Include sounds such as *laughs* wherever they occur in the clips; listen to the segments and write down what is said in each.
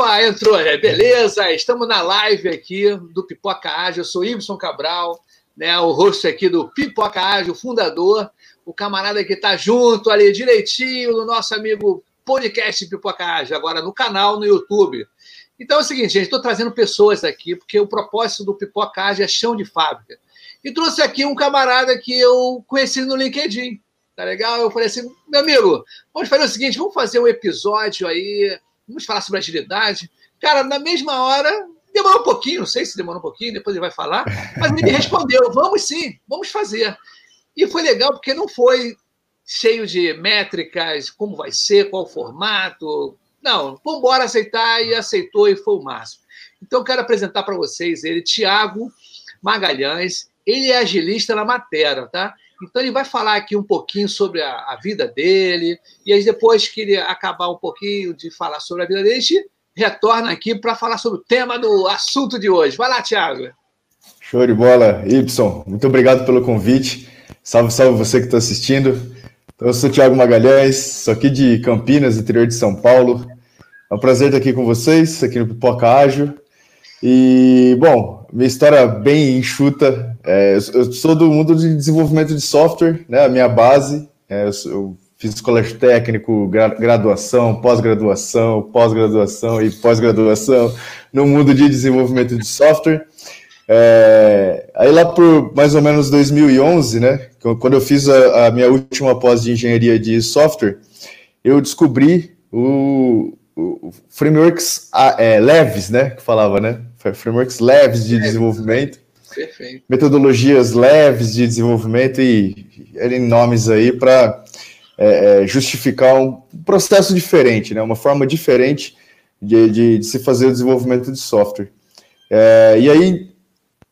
Opa, entrou, é, beleza? Estamos na live aqui do Pipoca Ágil. Eu sou Ibson Cabral, né, o host aqui do Pipoca Ágil, fundador, o camarada que está junto ali direitinho no nosso amigo podcast Pipoca Ágil, agora no canal, no YouTube. Então é o seguinte, gente, estou trazendo pessoas aqui, porque o propósito do Pipoca Ágil é chão de fábrica. E trouxe aqui um camarada que eu conheci no LinkedIn, tá legal? Eu falei assim, meu amigo, vamos fazer o seguinte, vamos fazer um episódio aí vamos falar sobre agilidade. Cara, na mesma hora, demorou um pouquinho, não sei se demorou um pouquinho, depois ele vai falar, mas ele me *laughs* respondeu: vamos sim, vamos fazer. E foi legal porque não foi cheio de métricas, como vai ser, qual o formato. Não, vamos embora aceitar e aceitou e foi o máximo. Então, quero apresentar para vocês ele, Tiago Magalhães. Ele é agilista na matéria, tá? Então, ele vai falar aqui um pouquinho sobre a, a, vida dele, e aí, depois que ele acabar um pouquinho de falar sobre a vida dele, a gente retorna aqui para falar sobre o tema do assunto de hoje. Vai lá, Thiago. Show de bola, Y. Muito obrigado pelo convite. Salve, salve você que está assistindo. Então, eu sou o Thiago Magalhães, sou aqui de Campinas, interior de São Paulo. É um prazer estar aqui com vocês, aqui no Pipoca Ágil. E, bom, minha história é bem enxuta. É, eu sou do mundo de desenvolvimento de software, né? A minha base. É, eu, fiz colégio técnico, graduação, pós-graduação, pós-graduação e pós-graduação no mundo de desenvolvimento de software. É, aí lá por mais ou menos 2011, né? Quando eu fiz a, a minha última pós de engenharia de software, eu descobri o, o frameworks é, leves, né? Que falava, né? Frameworks leves de desenvolvimento. Perfeito. Metodologias leves de desenvolvimento e N nomes aí para é, é, justificar um processo diferente, né? uma forma diferente de, de, de se fazer o desenvolvimento de software. É, e aí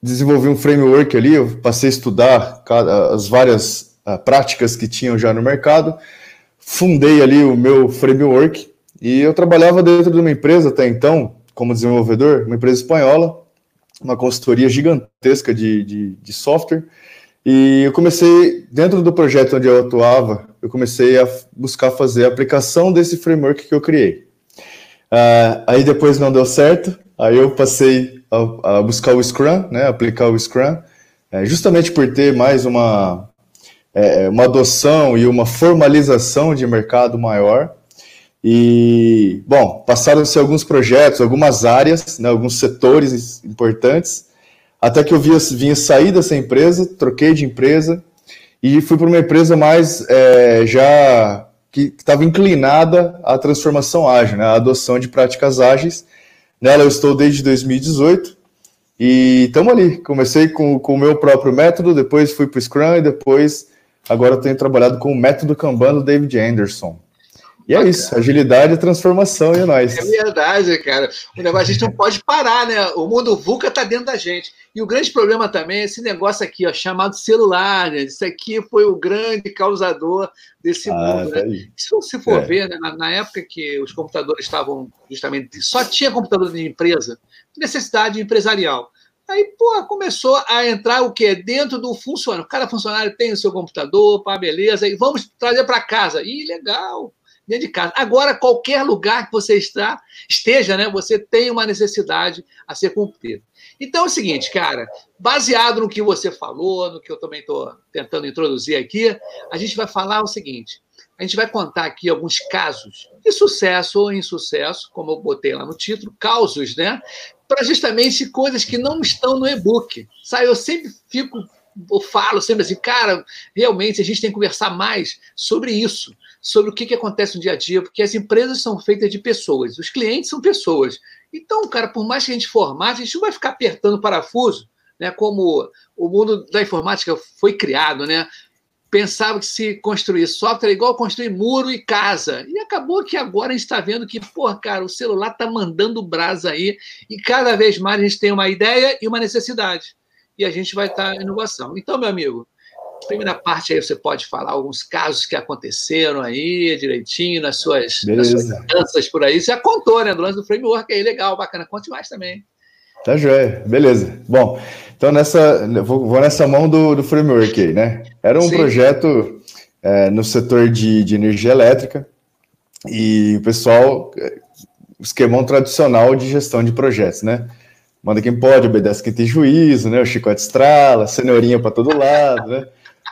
desenvolvi um framework ali, eu passei a estudar cada, as várias uh, práticas que tinham já no mercado, fundei ali o meu framework e eu trabalhava dentro de uma empresa até então, como desenvolvedor, uma empresa espanhola, uma consultoria gigantesca de, de, de software. E eu comecei, dentro do projeto onde eu atuava, eu comecei a buscar fazer a aplicação desse framework que eu criei. Uh, aí depois não deu certo, aí eu passei a, a buscar o Scrum, né, aplicar o Scrum, é, justamente por ter mais uma, é, uma adoção e uma formalização de mercado maior. E, bom, passaram-se alguns projetos, algumas áreas, né, alguns setores importantes, até que eu via, vinha sair dessa empresa, troquei de empresa e fui para uma empresa mais é, já que estava inclinada à transformação ágil, né, à adoção de práticas ágeis. Nela eu estou desde 2018 e estamos ali. Comecei com, com o meu próprio método, depois fui para o Scrum e depois agora tenho trabalhado com o método Kanban do David Anderson. E é isso, agilidade, transformação e é nóis. É verdade, cara. O negócio a gente não pode parar, né? O mundo VUCA tá dentro da gente. E o grande problema também é esse negócio aqui, ó, chamado celular. Né? Isso aqui foi o grande causador desse ah, mundo. Tá né? Se você for é. ver, né, na, na, época que os computadores estavam justamente. Só tinha computador de empresa, necessidade empresarial. Aí, pô, começou a entrar o quê? Dentro do funcionário. Cada funcionário tem o seu computador, pá, beleza, e vamos trazer para casa. Ih, legal dentro de casa. Agora, qualquer lugar que você está, esteja, né, você tem uma necessidade a ser cumprida. Então é o seguinte, cara, baseado no que você falou, no que eu também estou tentando introduzir aqui, a gente vai falar o seguinte: a gente vai contar aqui alguns casos de sucesso ou insucesso, como eu botei lá no título, causos, né? Para justamente coisas que não estão no e-book. Sabe, eu sempre fico, eu falo sempre assim, cara, realmente a gente tem que conversar mais sobre isso sobre o que, que acontece no dia a dia, porque as empresas são feitas de pessoas, os clientes são pessoas. Então, cara, por mais que a gente formate, a gente não vai ficar apertando parafuso, né, como o mundo da informática foi criado, né? Pensava que se construir software é igual construir muro e casa. E acabou que agora a gente está vendo que, pô, cara, o celular está mandando brasa aí, e cada vez mais a gente tem uma ideia e uma necessidade. E a gente vai estar tá em inovação. Então, meu amigo, primeira parte aí você pode falar alguns casos que aconteceram aí direitinho nas suas, nas suas danças por aí. Você já contou, né? Do lance do framework aí, legal, bacana. Conte mais também. Tá joia, beleza. Bom, então nessa, vou, vou nessa mão do, do framework aí, né? Era um Sim. projeto é, no setor de, de energia elétrica e o pessoal, esquemão tradicional de gestão de projetos, né? Manda quem pode, obedece quem tem juízo, né? O chicote estrala, cenourinha para todo lado, né?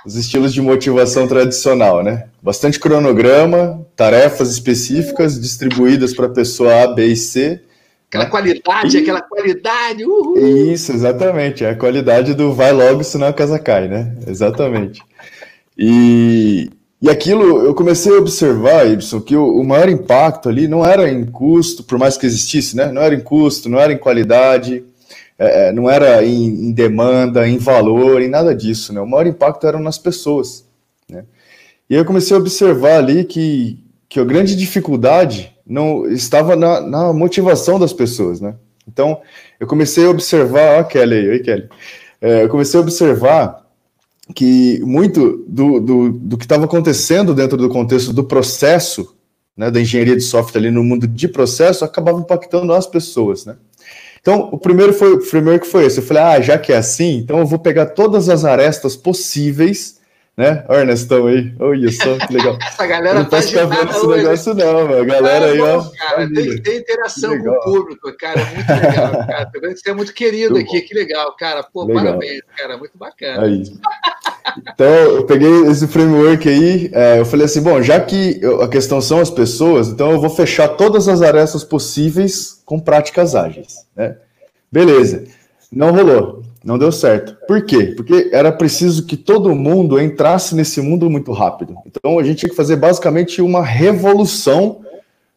Os estilos de motivação tradicional, né? Bastante cronograma, tarefas específicas distribuídas para a pessoa A, B e C. Aquela qualidade, e... aquela qualidade. Uhul. Isso, exatamente. É a qualidade do vai logo, senão a casa cai, né? Exatamente. E, e aquilo, eu comecei a observar, Ibson, que o, o, maior impacto ali não era em custo, por mais que existisse, né? Não era em custo, não era em qualidade, é, é não era em, em, demanda, em valor, em nada disso, né? O maior impacto era nas pessoas, né? E eu comecei a observar ali que, que a grande dificuldade não estava na, na motivação das pessoas, né? Então, eu comecei a observar, ó, Kelly aí, oi, Kelly. É, eu comecei a observar que muito do, do, do que estava acontecendo dentro do contexto do processo, né, da engenharia de software ali no mundo de processo, acabava impactando as pessoas, né? Então, o primeiro foi o primeiro que foi esse. Eu falei, ah, já que é assim, então eu vou pegar todas as arestas possíveis né? O Ernestão aí. Olha só, que legal. *laughs* Essa galera não tá vendo esse negócio, não. A galera aí, ó. Cara, tem que ter interação com o público, cara. Muito legal, *laughs* cara. Você é muito querido aqui, que legal, cara. Pô, legal. parabéns, cara. Muito bacana. Aí. Então, eu peguei esse framework aí, é, eu falei assim, bom, já que a questão são as pessoas, então eu vou fechar todas as arestas possíveis com práticas ágeis, né? Beleza. Não rolou. Não deu certo. Por quê? Porque era preciso que todo mundo entrasse nesse mundo muito rápido. Então a gente tinha que fazer basicamente uma revolução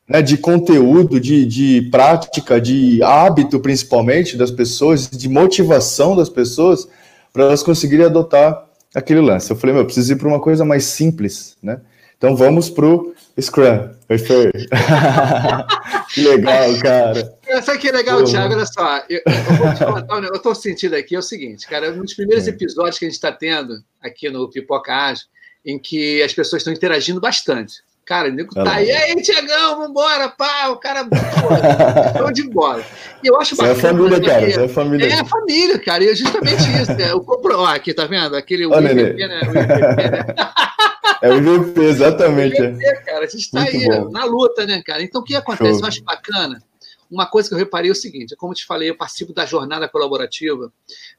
né, de conteúdo, de, de prática, de hábito, principalmente, das pessoas, de motivação das pessoas, para elas conseguirem adotar aquele lance. Eu falei, meu, eu preciso ir para uma coisa mais simples, né? Então vamos para o Scrum. Oi, Fer. *laughs* que legal, cara. Sabe que é legal, Thiago? Olha só, eu, eu vou te contar, eu estou sentindo aqui é o seguinte, cara, um dos primeiros é. episódios que a gente está tendo aqui no Pipoca Ágil, em que as pessoas estão interagindo bastante. Cara, o nego tá aí, aí, Tiagão, vambora, pá, o cara, pô, de bola. E eu acho bacana. Isso é família, cara, isso é família. É a família, cara, e é justamente isso. Né? O compro, ó, aqui, tá vendo? Aquele Olha, MVP, né? O MVP, né? É o MVP, exatamente. O MVP, é. cara, a gente está aí bom. na luta, né, cara? Então, o que acontece? Show. Eu acho bacana. Uma coisa que eu reparei é o seguinte: como eu te falei, eu participo da jornada colaborativa,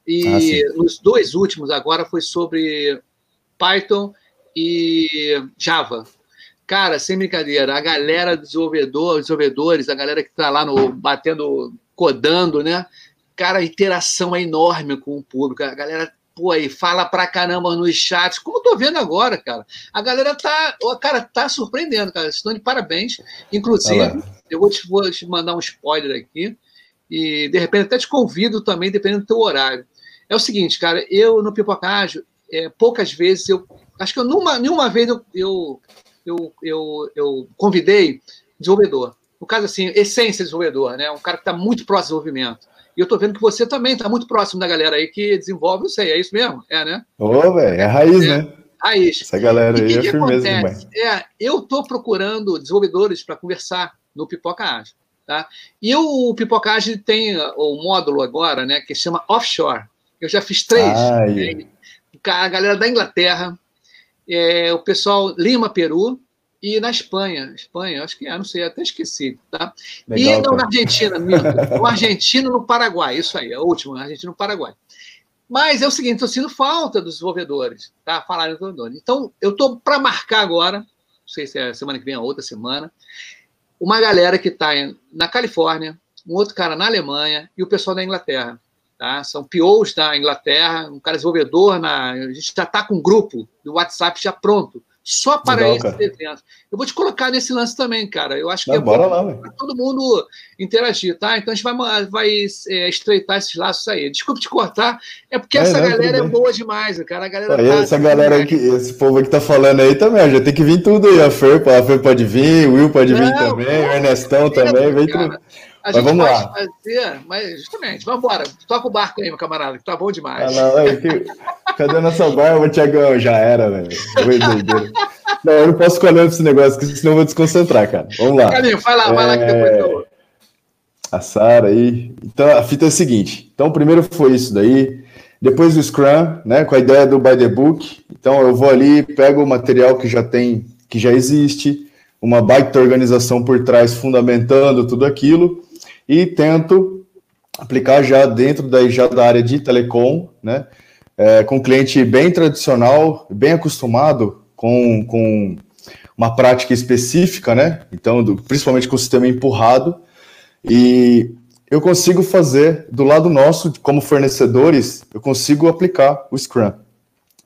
e ah, nos dois últimos agora foi sobre Python e Java. Cara, sem brincadeira, a galera desenvolvedor, desenvolvedores, a galera que está lá no batendo, codando, né? Cara, a interação é enorme com o público. A galera pô, aí fala pra caramba nos chats, como eu tô vendo agora, cara. A galera tá, cara, tá surpreendendo, cara. Estão de parabéns. Inclusive, eu vou te, vou te mandar um spoiler aqui e de repente até te convido também, dependendo do teu horário. É o seguinte, cara, eu no Pipocágio, é, poucas vezes eu, acho que eu numa, nenhuma vez eu, eu, eu, eu, eu convidei desenvolvedor. No caso assim, essência desenvolvedor, né? Um cara que está muito próximo do desenvolvimento. E eu tô vendo que você também está muito próximo da galera aí que desenvolve, não sei, é isso mesmo? É, né? Ô, velho, é raiz, é, né? Raiz. Essa galera aí é firmeza demais. É, eu tô procurando desenvolvedores para conversar no Pipoca Ágil, tá? E o Pipoca Ágil tem o módulo agora, né, que chama Offshore. Eu já fiz três. Né? A galera da Inglaterra, é, o pessoal Lima, Peru, e na Espanha. Espanha, acho que é, não sei, até esqueci. Tá? Legal, e não, na Argentina, no *laughs* Argentina no Paraguai, isso aí, é o último, Argentina no Paraguai. Mas é o seguinte, estou sentindo falta dos desenvolvedores, tá? Falarem dos desenvolvedores. Então, eu estou para marcar agora, não sei se é semana que vem ou outra semana, uma galera que está na Califórnia, um outro cara na Alemanha e o pessoal da Inglaterra. Tá? São POs da Inglaterra, um cara desenvolvedor, na, a gente já está com um grupo do WhatsApp já pronto só para Legal, esse evento. Eu vou te colocar nesse lance também, cara. Eu acho que Não, é bora lá, todo mundo interagir, tá? Então a gente vai, vai é, estreitar esses laços aí. Desculpe te cortar, é porque é, essa galera é boa demais, cara. A galera aí, tá essa galera aí, que, esse povo que tá falando aí também, já tem que vir tudo aí. A Fer, a Fer pode vir, o Will pode vir também, o Ernestão também, vem tudo. A mas vamos lá. Fazer, mas justamente, vamos embora. Toca o barco aí, meu camarada, que tá bom demais. Ah, não, que... Cadê a nossa barba, Tiagão? Já era, velho. não, eu não posso ficar olhando esse negócio, porque senão eu vou desconcentrar, cara. Vamos lá. Caminho, vai lá, é... vai lá que depois eu... A Sara aí. Então, a fita é a seguinte. Então, primeiro foi isso daí. Depois o Scrum, né, com a ideia do by the book. Então, eu vou ali, pego o material que já tem, que já existe, uma baita organização por trás fundamentando tudo aquilo e tento aplicar já dentro da, já da área de telecom, né? É, com cliente bem tradicional, bem acostumado com, com uma prática específica, né? Então, do, principalmente com o sistema empurrado. E eu consigo fazer, do lado nosso, como fornecedores, eu consigo aplicar o Scrum.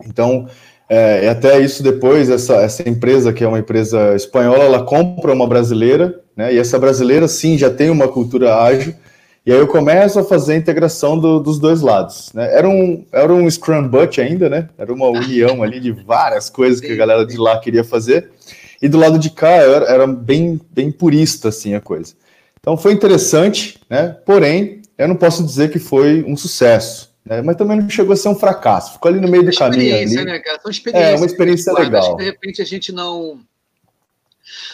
Então, é, até isso depois, essa, essa empresa, que é uma empresa espanhola, ela compra uma brasileira, né? E essa brasileira, sim, já tem uma cultura ágil. E aí eu começo a fazer a integração do, dos dois lados. Né? Era, um, era um Scrum Butt ainda, né? Era uma união ali de várias coisas que a galera de lá queria fazer. E do lado de cá era, era bem, bem purista, assim, a coisa. Então foi interessante, né? Porém, eu não posso dizer que foi um sucesso. Né? Mas também não chegou a ser um fracasso. Ficou ali no meio do caminho. Ali. Né, cara? São experiências. É, uma experiência legal. de repente a gente não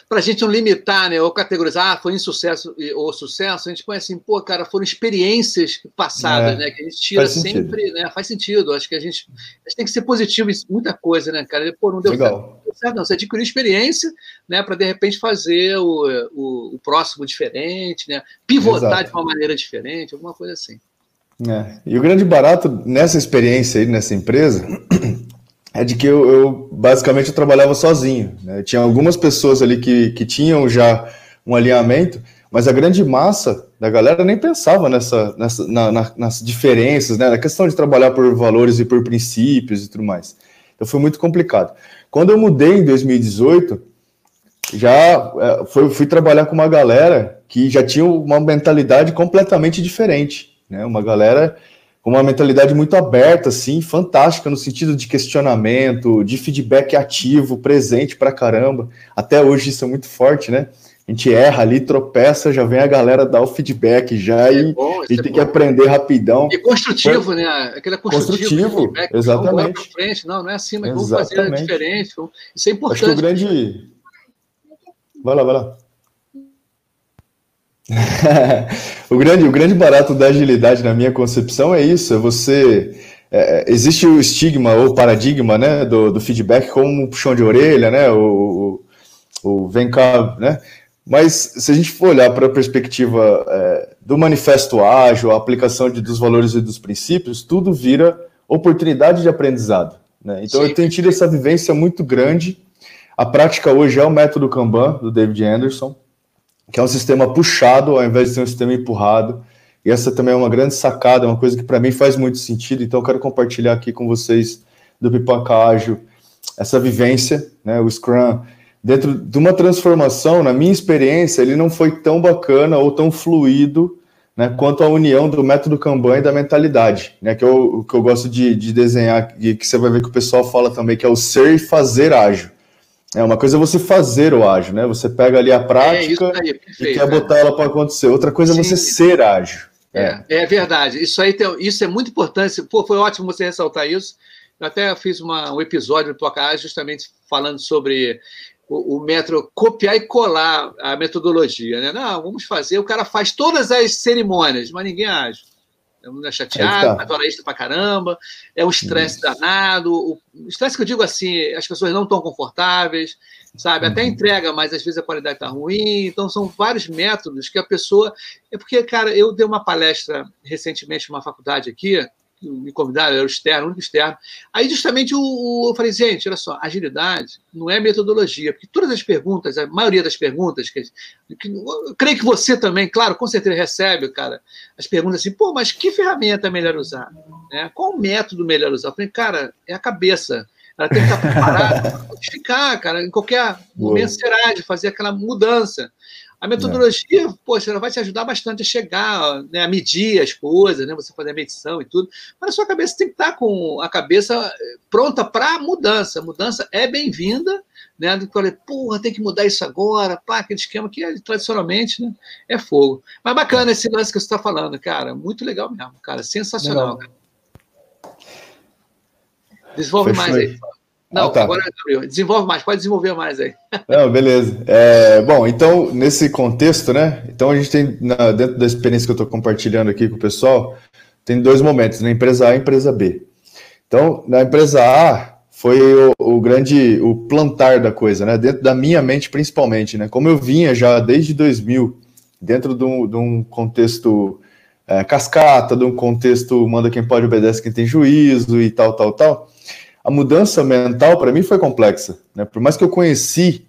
para a gente não limitar, né, ou categorizar, ah, foi insucesso ou sucesso, a gente põe assim, pô, cara, foram experiências passadas, é, né, que a gente tira sempre, sentido. né, faz sentido, acho que a gente, a gente tem que ser positivo em muita coisa, né, cara, pô, não deu Legal. certo, não, você adquiriu experiência, né, para de repente fazer o, o, o, próximo diferente, né, pivotar Exato. de uma maneira diferente, alguma coisa assim. É. E o grande barato nessa experiência aí, nessa empresa, é de que eu, eu basicamente eu trabalhava sozinho. Né? Tinha algumas pessoas ali que, que tinham já um alinhamento, mas a grande massa da galera nem pensava nessa, nessa na, na, nas diferenças, né? na questão de trabalhar por valores e por princípios e tudo mais. Então foi muito complicado. Quando eu mudei em 2018, já é, foi, fui trabalhar com uma galera que já tinha uma mentalidade completamente diferente, né? Uma galera com uma mentalidade muito aberta, assim, fantástica no sentido de questionamento, de feedback ativo, presente pra caramba. Até hoje isso é muito forte, né? A gente erra ali, tropeça, já vem a galera dar o feedback já é e, bom, e é tem bom. que aprender rapidão. E construtivo, né? Aquele construtivo, construtivo exatamente. Vamos frente. Não, não é assim, mas vamos fazer diferente. Isso é importante. Acho que o grande... Vai lá, vai lá. *laughs* o, grande, o grande barato da agilidade, na minha concepção, é isso: é você. É, existe o estigma ou paradigma né, do, do feedback como um puxão de orelha, né? O, o, o vem cá, né? Mas se a gente for olhar para a perspectiva é, do manifesto ágil, a aplicação de, dos valores e dos princípios, tudo vira oportunidade de aprendizado. Né? Então Sim. eu tenho tido essa vivência muito grande. A prática hoje é o método Kanban, do David Anderson que é um sistema puxado ao invés de ser um sistema empurrado. E essa também é uma grande sacada, uma coisa que para mim faz muito sentido. Então, eu quero compartilhar aqui com vocês do Pipoca Ágil essa vivência, né, o Scrum, dentro de uma transformação, na minha experiência, ele não foi tão bacana ou tão fluido né, quanto a união do método Kanban e da mentalidade, né, que eu, que eu gosto de, de desenhar e que você vai ver que o pessoal fala também, que é o ser e fazer ágil. É uma coisa é você fazer o ágil, né? Você pega ali a prática é, aí, perfeito, e quer botar ela para acontecer. Outra coisa Sim. é você ser ágil. É, é, é verdade. Isso aí tem, isso é muito importante. Pô, foi ótimo você ressaltar isso. Eu até fiz uma, um episódio do Tocar justamente falando sobre o, o método copiar e colar a metodologia. Né? Não, vamos fazer. O cara faz todas as cerimônias, mas ninguém age é um é chateado, tá. hora extra pra caramba, é um estresse danado. O estresse que eu digo assim, as pessoas não estão confortáveis, sabe? Até uhum. entrega, mas às vezes a qualidade está ruim. Então, são vários métodos que a pessoa. É porque, cara, eu dei uma palestra recentemente numa faculdade aqui, me convidaram, era o externo, o único externo. Aí, justamente, o, eu falei, gente, olha só, agilidade não é metodologia, porque todas as perguntas, a maioria das perguntas, que, que eu creio que você também, claro, com certeza recebe, cara, as perguntas assim, pô, mas que ferramenta é melhor usar? Né? Qual método melhor usar? Eu falei, cara, é a cabeça. Ela tem que estar preparada para modificar, cara, em qualquer momento será de fazer aquela mudança. A metodologia, é. poxa, ela vai te ajudar bastante a chegar, né, a medir as coisas, né, você fazer a medição e tudo, mas a sua cabeça tem que estar com a cabeça eh, pronta para a mudança. A mudança é bem-vinda, né? Do que falei, porra, tem que mudar isso agora, pá, aquele esquema que tradicionalmente né, é fogo. Mas bacana esse lance que você está falando, cara, muito legal mesmo, cara, sensacional. Cara. Desenvolve Fechou. mais aí. Não, ah, tá. agora desenvolve mais, pode desenvolver mais aí. Não, beleza. É, bom, então, nesse contexto, né? Então a gente tem, na, dentro da experiência que eu estou compartilhando aqui com o pessoal, tem dois momentos, na né? empresa A e empresa B. Então, na empresa A, foi o, o, grande, o plantar da coisa, né? Dentro da minha mente, principalmente, né? Como eu vinha já desde 2000, dentro de um, de um contexto é, cascata, de um contexto manda quem pode, obedece quem tem juízo e tal, tal, tal, a mudança mental para mim foi complexa, né? Por mais que eu conheci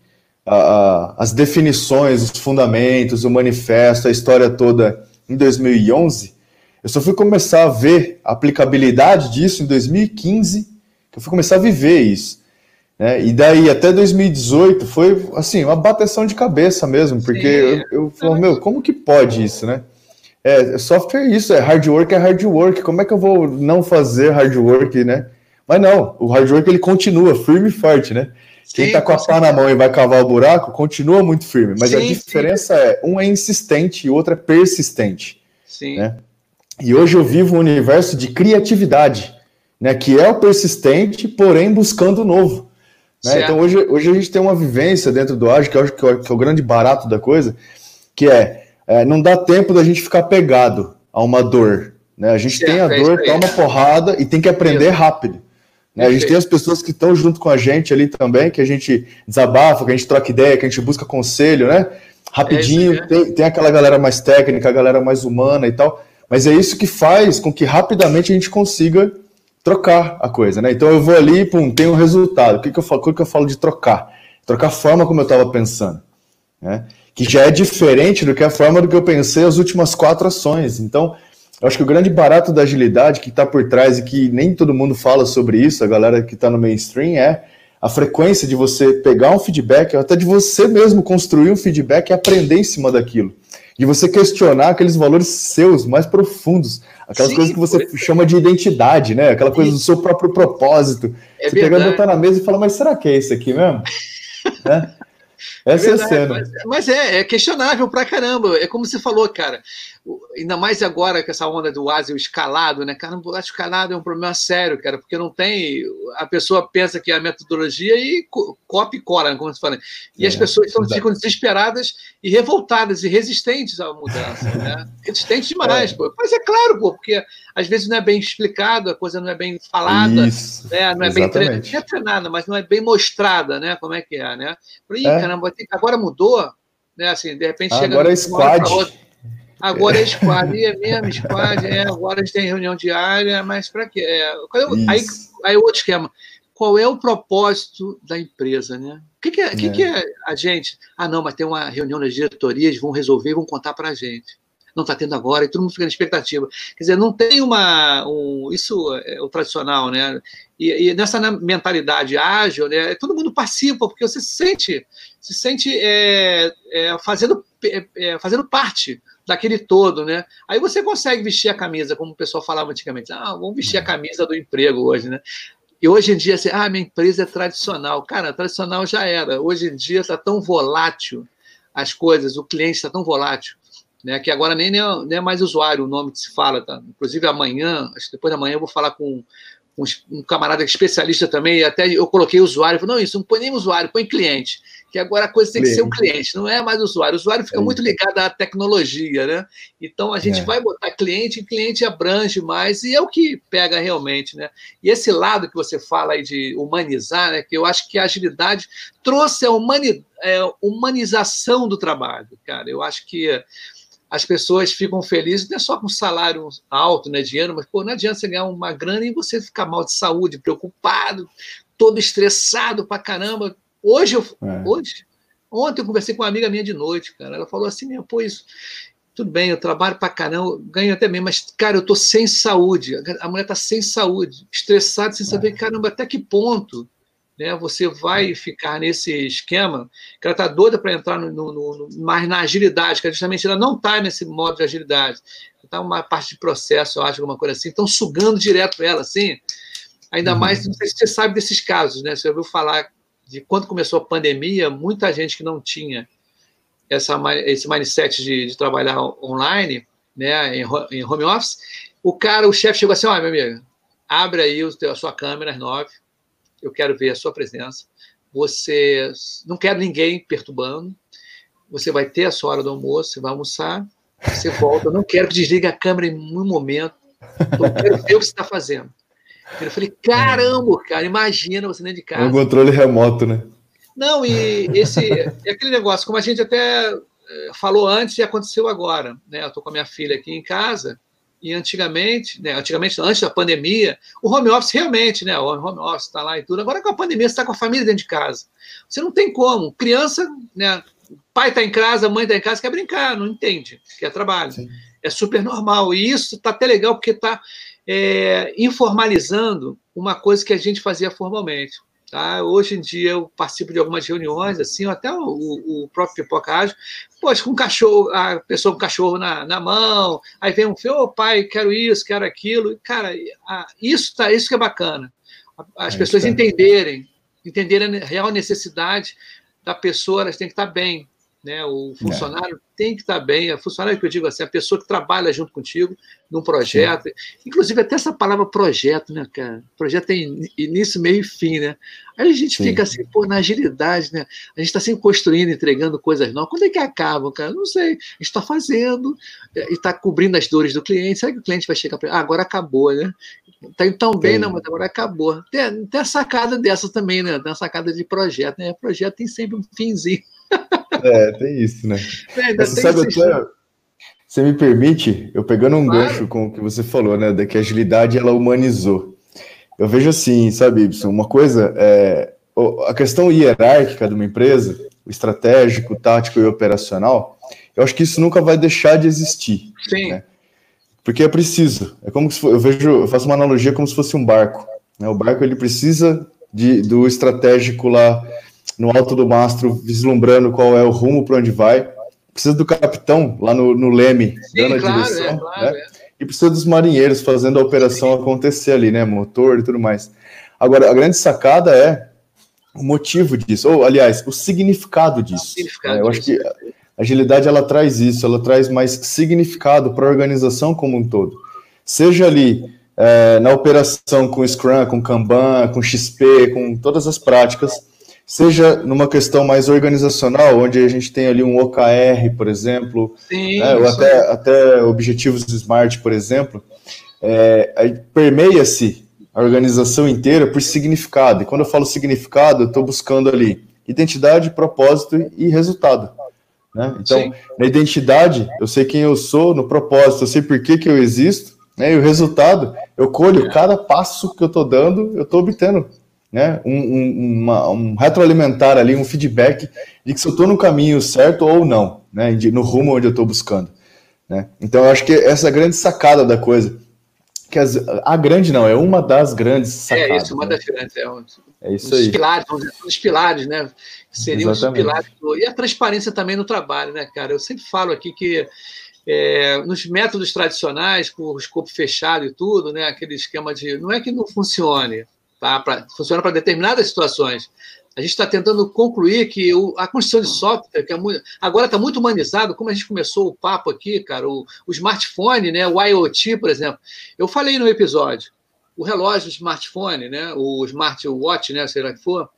a, a, as definições, os fundamentos, o manifesto, a história toda em 2011, eu só fui começar a ver a aplicabilidade disso em 2015 que eu fui começar a viver isso. Né? E daí até 2018 foi assim, uma bateção de cabeça mesmo, porque Sim. eu, eu falo, meu, como que pode isso, né? É, software é isso, é hard work, é hard work. Como é que eu vou não fazer hard work, né? Mas não, o hard work ele continua firme e forte, né? Sim, Quem tá com a pá na mão e vai cavar o buraco, continua muito firme. Mas sim, a diferença sim. é, um é insistente e o outro é persistente. Sim. Né? E hoje eu vivo um universo de criatividade né, que é o persistente, porém buscando o novo. Né? Então hoje, hoje a gente tem uma vivência dentro do ágil, que eu acho que é, que é o grande barato da coisa, que é, é, não dá tempo da gente ficar pegado a uma dor. Né? A gente certo, tem a é dor, toma porrada e tem que aprender rápido. Né? A gente tem as pessoas que estão junto com a gente ali também, que a gente desabafa, que a gente troca ideia, que a gente busca conselho, né? Rapidinho, é tem, tem aquela galera mais técnica, a galera mais humana e tal. Mas é isso que faz com que rapidamente a gente consiga trocar a coisa, né? Então eu vou ali, pum, tem um resultado. O que, que eu falo? O que eu falo de trocar? Trocar a forma como eu estava pensando, né? Que já é diferente do que a forma do que eu pensei as últimas quatro ações. Então, eu acho que o grande barato da agilidade que está por trás e que nem todo mundo fala sobre isso, a galera que está no mainstream, é a frequência de você pegar um feedback, até de você mesmo construir um feedback e aprender em cima daquilo de você questionar aqueles valores seus mais profundos, aquelas Sim, coisas que você foi. chama de identidade, né? Aquela coisa do seu próprio propósito. É você pega, botar na mesa e fala, mas será que é isso aqui mesmo? *laughs* né? Essa é, é a cena. Mas, mas, é, é questionável pra caramba. É como você falou, cara. Ainda mais agora com essa onda do Asio escalado, né? Cara, o escalado é um problema sério, cara, porque não tem. A pessoa pensa que é a metodologia e copia e cola, como você fala. E é, as pessoas estão, ficam desesperadas e revoltadas e resistentes à mudança, *laughs* né? Resistentes demais, é. pô. Mas é claro, pô, porque às vezes não é bem explicado, a coisa não é bem falada, Isso, né? não é bem treinada, não é treinada, mas não é bem mostrada, né? Como é que é, né? Falei, é. caramba, agora mudou, né? Assim, de repente chega. Agora é squad. Agora é squad, é mesmo, squad, é, agora a gente tem reunião diária, mas para quê? É, aí, aí outro esquema. Qual é o propósito da empresa, né? O que, que, é, é. Que, que é a gente? Ah, não, mas tem uma reunião nas diretorias, vão resolver e vão contar para a gente não está tendo agora, e todo mundo fica na expectativa. Quer dizer, não tem uma. Um, isso é o tradicional, né? E, e, nessa mentalidade ágil, né, todo mundo participa, porque você se sente, se sente é, é, fazendo, é, é, fazendo parte daquele todo, né? Aí você consegue vestir a camisa, como o pessoal falava antigamente. Ah, vamos vestir a camisa do emprego hoje, né? E hoje em dia, assim, ah, minha empresa é tradicional. Cara, tradicional já era. Hoje em dia está tão volátil as coisas, o cliente está tão volátil né, que agora nem, nem, é mais usuário o nome que se fala. Tá? Inclusive, amanhã, acho que depois da manhã, eu vou falar com um, um camarada especialista também, e até eu coloquei usuário, falei, não, isso não põe nem usuário, põe cliente, que agora a coisa tem que ser o cliente, não é mais usuário. O usuário fica é. muito ligado à tecnologia, né? Então a gente é. vai botar cliente, e cliente abrange mais, e é o que pega realmente, né? E esse lado que você fala aí de humanizar, né? Que eu acho que a agilidade trouxe a humani é, humanização do trabalho, cara. Eu acho que as pessoas ficam felizes, não é só com salário alto, né, dinheiro, mas pô, não adianta você ganhar uma grana e você ficar mal de saúde, preocupado, todo estressado pra caramba. Hoje, eu, é. hoje, ontem eu conversei com uma amiga minha de noite, cara, ela falou assim, pô, isso, tudo bem, eu trabalho pra caramba, ganho até bem, mas, cara, eu tô sem saúde, a mulher tá sem saúde, estressada, sem saber, é. caramba, até que ponto né, você vai ficar nesse esquema que ela está doida para entrar no, no, no, mais na agilidade, que justamente ela não está nesse modo de agilidade. Está uma parte de processo, eu acho, alguma coisa assim. Estão sugando direto ela, assim. Ainda uhum. mais, não sei se você sabe desses casos, né? Você ouviu falar de quando começou a pandemia, muita gente que não tinha essa, esse mindset de, de trabalhar online, né, em, em home office, o cara, o chefe chegou assim, olha, meu amigo, abre aí a sua câmera às nove, eu quero ver a sua presença. Você não quer ninguém perturbando. Você vai ter a sua hora do almoço, você vai almoçar, você volta. Eu não quero que desligue a câmera em um momento. Eu quero ver o que você está fazendo. Eu falei, caramba, cara, imagina você dentro de casa. Um controle remoto, né? Não, e esse é aquele negócio, como a gente até eh, falou antes e aconteceu agora. Né? Eu estou com a minha filha aqui em casa, e antigamente, né, antigamente, antes da pandemia, o home office realmente, né, o home office está lá e tudo. Agora com a pandemia, você está com a família dentro de casa. Você não tem como. Criança, né, pai está em casa, mãe está em casa, quer brincar, não entende, quer trabalho. Sim. É super normal. E isso está até legal porque está é, informalizando uma coisa que a gente fazia formalmente. Tá? Hoje em dia eu participo de algumas reuniões, assim, até o, o próprio Pipoca Ágil, poxa, com um cachorro, a pessoa com o cachorro na, na mão, aí vem um filho, ô oh, pai, quero isso, quero aquilo. Cara, isso, tá, isso que é bacana. As é pessoas entenderem, entenderem a real necessidade da pessoa, elas têm que estar bem. Né? O é. funcionário é. tem que estar bem. A funcionário que eu digo assim, a pessoa que trabalha junto contigo num projeto. Sim. Inclusive, até essa palavra projeto, né, cara? Projeto tem início, meio e fim, né? Aí a gente Sim. fica assim, pô, na agilidade, né? A gente está sempre construindo, entregando coisas novas. Quando é que acaba, cara? Não sei. A gente está fazendo é, e está cobrindo as dores do cliente. Será que o cliente vai chegar para ah, agora acabou, né? Tá indo tão bem, não, mas agora acabou. Tem, tem a sacada dessa também, né? Tem a sacada de projeto, né? Projeto tem sempre um finzinho. *laughs* É, tem isso, né? *laughs* É, você sabe até, você me permite, eu pegando um claro. gancho com o que você falou, né, da que a agilidade ela humanizou. Eu vejo assim, sabe, Ibsen, uma coisa é a questão hierárquica de uma empresa, o estratégico, o tático e operacional, eu acho que isso nunca vai deixar de existir. Sim. Né? Porque é preciso. É como se eu vejo, eu faço uma analogia como se fosse um barco. Né? O barco ele precisa de, do estratégico lá no alto do mastro, vislumbrando qual é o rumo para onde vai. Precisa do capitão lá no, no leme, Sim, dando a claro, direção. É, claro, né? é. E precisa dos marinheiros fazendo a operação Sim. acontecer ali, né? Motor e tudo mais. Agora, a grande sacada é o motivo disso, ou aliás, o significado disso. O significado é, eu acho que a agilidade ela traz isso, ela traz mais significado para a organização como um todo. Seja ali é, na operação com Scrum, com Kanban, com XP, com todas as práticas, seja numa questão mais organizacional, onde a gente tem ali um OKR, por exemplo, Sim, né, ou até, até objetivos SMART, por exemplo, é, permeia-se a organização inteira por significado. E quando eu falo significado, eu estou buscando ali identidade, propósito e resultado. Né? Então, Sim. na identidade, eu sei quem eu sou, no propósito, eu sei por que, que eu existo, né? e o resultado, eu colho cada passo que eu estou dando, eu estou obtendo né? Um, um, uma, um retroalimentar ali, um feedback de que se eu estou no caminho certo ou não, né? no rumo onde eu estou buscando. Né? Então, eu acho que essa é a grande sacada da coisa. Que as, a grande não, é uma das grandes sacadas. É isso, uma né? das grandes. É, um, é isso aí. Pilares, os pilares, né? Seriam Exatamente. os pilares. Do, e a transparência também no trabalho, né, cara? Eu sempre falo aqui que é, nos métodos tradicionais, com o escopo fechado e tudo, né? Aquele esquema de. Não é que não funcione, tá? Pra, funciona para determinadas situações. A gente está tentando concluir que o, a construção de software, que é muito, agora está muito humanizado, como a gente começou o papo aqui, cara, o, o smartphone, né, o IoT, por exemplo. Eu falei no episódio, o relógio do smartphone, né, o smartwatch, né, sei lá que for,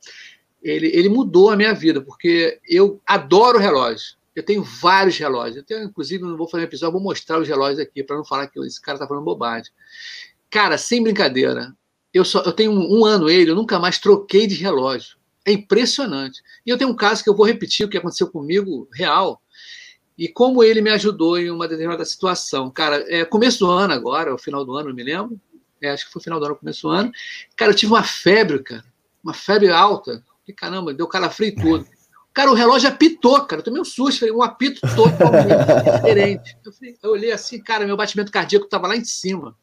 ele, ele mudou a minha vida, porque eu adoro relógio. Eu tenho vários relógios. Eu tenho, inclusive, não vou fazer um episódio, vou mostrar os relógios aqui para não falar que esse cara está falando bobagem. Cara, sem brincadeira, eu, só, eu tenho um, um ano ele, eu nunca mais troquei de relógio. É impressionante. E eu tenho um caso que eu vou repetir o que aconteceu comigo, real, e como ele me ajudou em uma determinada situação. Cara, é começo do ano agora, o final do ano, não me lembro. É, acho que foi final do ano, começo do ano. Cara, eu tive uma febre, cara. Uma febre alta. E caramba, deu calafrio e tudo. Cara, o relógio apitou, cara. Eu tomei um susto, falei, um apito totalmente diferente. Eu, falei, eu olhei assim, cara, meu batimento cardíaco estava lá em cima.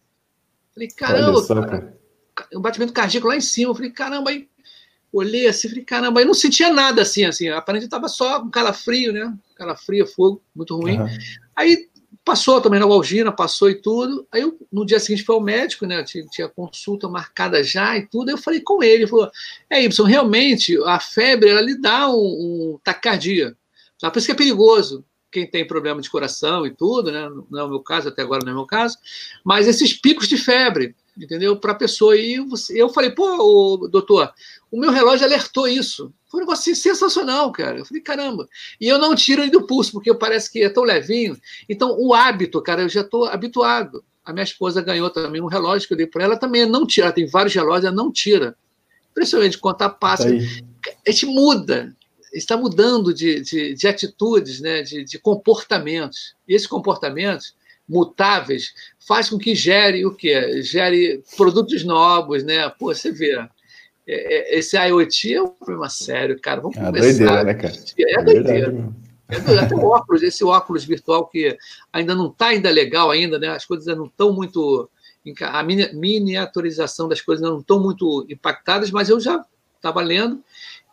Falei, caramba, só, cara. cara um batimento cardíaco lá em cima. Eu falei, caramba, aí olhei assim, falei, caramba, aí não sentia nada assim, assim, aparentemente estava só um calafrio, né? Calafrio, fogo, muito ruim. Uhum. Aí passou também na Algina, passou e tudo. Aí eu, no dia seguinte foi ao médico, né? Tinha, tinha, consulta marcada já e tudo. Aí eu falei com ele, ele falou: É, Y, realmente a febre ela lhe dá um, um taquicardia. Tá? Por isso que é perigoso. Quem tem problema de coração e tudo, né? Não é o meu caso, até agora não é o meu caso, mas esses picos de febre entendeu? Para a pessoa. E eu falei, pô, doutor, o meu relógio alertou isso. Foi um negócio sensacional, cara. Eu falei, caramba. E eu não tiro ele do pulso, porque parece que é tão levinho. Então, o hábito, cara, eu já estou habituado. A minha esposa ganhou também um relógio que eu dei para ela, também não tira, ela tem vários relógios, ela não tira. Impressionante, contar passa. Tá a gente muda, está mudando de, de, de atitudes, né, de, de, comportamentos. E esses comportamentos mutáveis faz com que gere o quê? Gere produtos novos, né? Pô, você vê, é, é, esse IoT é um problema sério, cara. Vamos é começar. Doideira, né, cara? É, é doideira. É até o óculos, esse óculos virtual que ainda não está ainda legal ainda, né? As coisas ainda não estão muito a miniaturização das coisas não estão muito impactadas, mas eu já estava lendo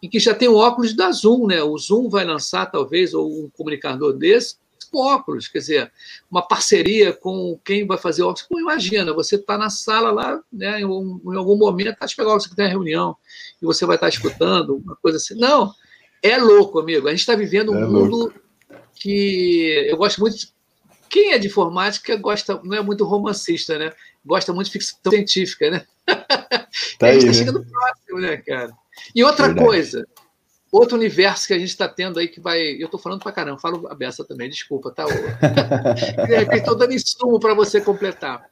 e que já tem o óculos da Zoom, né? O Zoom vai lançar talvez ou um comunicador desse óculos, quer dizer, uma parceria com quem vai fazer óculos. Imagina, você está na sala lá, né, em, um, em algum momento, está esperando óculos que tem a reunião, e você vai estar tá escutando, uma coisa assim. Não, é louco, amigo. A gente está vivendo um é mundo louco. que eu gosto muito. Quem é de informática gosta, não é muito romancista, né? Gosta muito de ficção científica, né? Tá *laughs* a gente está né? chegando próximo, né, cara? E outra Verdade. coisa, outro universo que a gente está tendo aí que vai. Eu estou falando para caramba, falo a beça também, desculpa, tá? *laughs* Estou dando insumo para você completar.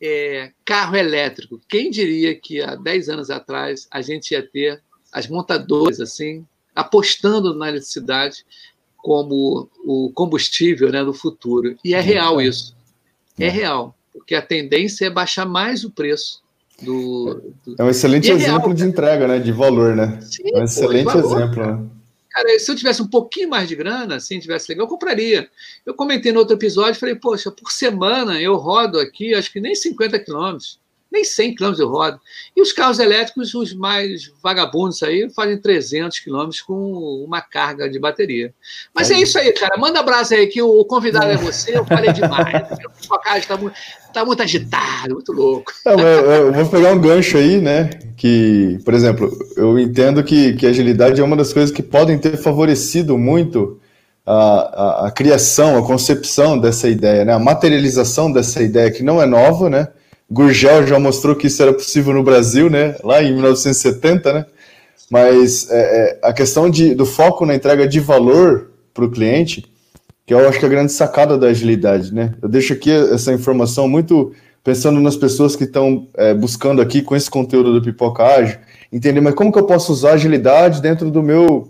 É, carro elétrico. Quem diria que há 10 anos atrás a gente ia ter as montadoras assim, apostando na eletricidade como o combustível né, do futuro. E é real isso. É, é real. Porque a tendência é baixar mais o preço do, do... É um excelente é exemplo real, de entrega, né? De valor, né? Sim, é um excelente pô, exemplo. Cara. Né? cara, se eu tivesse um pouquinho mais de grana, assim, tivesse legal, eu compraria. Eu comentei no outro episódio, falei, poxa, por semana eu rodo aqui, acho que nem 50 quilômetros nem 100 km eu rodo. E os carros elétricos, os mais vagabundos aí, fazem 300 km com uma carga de bateria. Mas é, é isso aí, cara. Manda abraço aí, que o convidado é você, eu falei demais. O carro está muito, tá muito agitado, muito louco. Não, eu, vou pegar um gancho aí, né? Que, por exemplo, eu entendo que, que a agilidade é uma das coisas que podem ter favorecido muito a, a, a criação, a concepção dessa ideia, né? A materialização dessa ideia que não é nova, né? Gurgel já mostrou que isso era possível no Brasil, né? Lá em 1970, né? Mas é, é, a questão de, do foco na entrega de valor para o cliente, que eu acho que é a grande sacada da agilidade, né? Eu deixo aqui essa informação muito pensando nas pessoas que estão é, buscando aqui com esse conteúdo do Pipoca Ágil, entender, mas como que eu posso usar agilidade dentro do meu,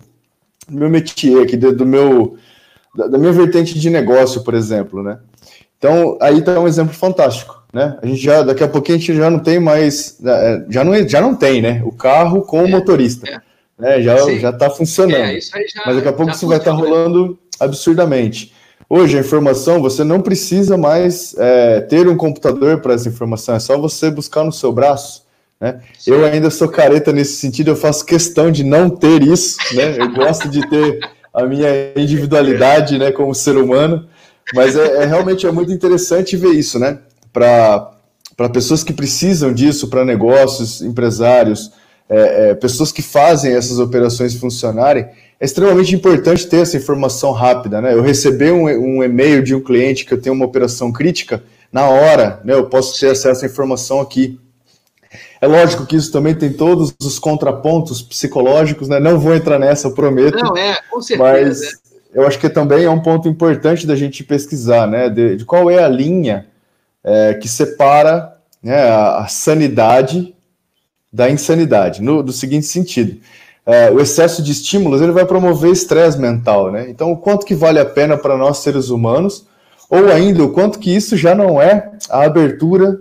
meu métier aqui, do meu, da, da minha vertente de negócio, por exemplo, né? Então, aí está um exemplo fantástico né? A gente já daqui a pouquinho a gente já não tem mais, é, já não já não tem, né? O carro com o é, motorista, é. né? Já Sim. já está funcionando. É, já, Mas daqui a pouco isso vai estar tá rolando absurdamente. Hoje a informação você não precisa mais é, ter um computador para essa informação, é só você buscar no seu braço. Né? Eu ainda sou careta nesse sentido, eu faço questão de não ter isso, né? Eu gosto de ter a minha individualidade, né, como ser humano, mas é, é realmente é muito interessante ver isso, né? para pessoas que precisam disso, para negócios, empresários, é, é, pessoas que fazem essas operações funcionarem, é extremamente importante ter essa informação rápida. Né? Eu receber um, um e-mail de um cliente que eu tenho uma operação crítica, na hora, né, eu posso ter acesso à informação aqui. É lógico que isso também tem todos os contrapontos psicológicos, né? Não vou entrar nessa, eu prometo. Não, é, com certeza. Mas é. Eu acho que também é um ponto importante da gente pesquisar, né? De, de qual é a linha é, que separa né, a, a, sanidade da insanidade, no do seguinte sentido. É, o excesso de estímulos ele vai promover estresse mental, né? Então, o quanto que vale a pena para nós seres humanos, ou ainda o quanto que isso já não é a abertura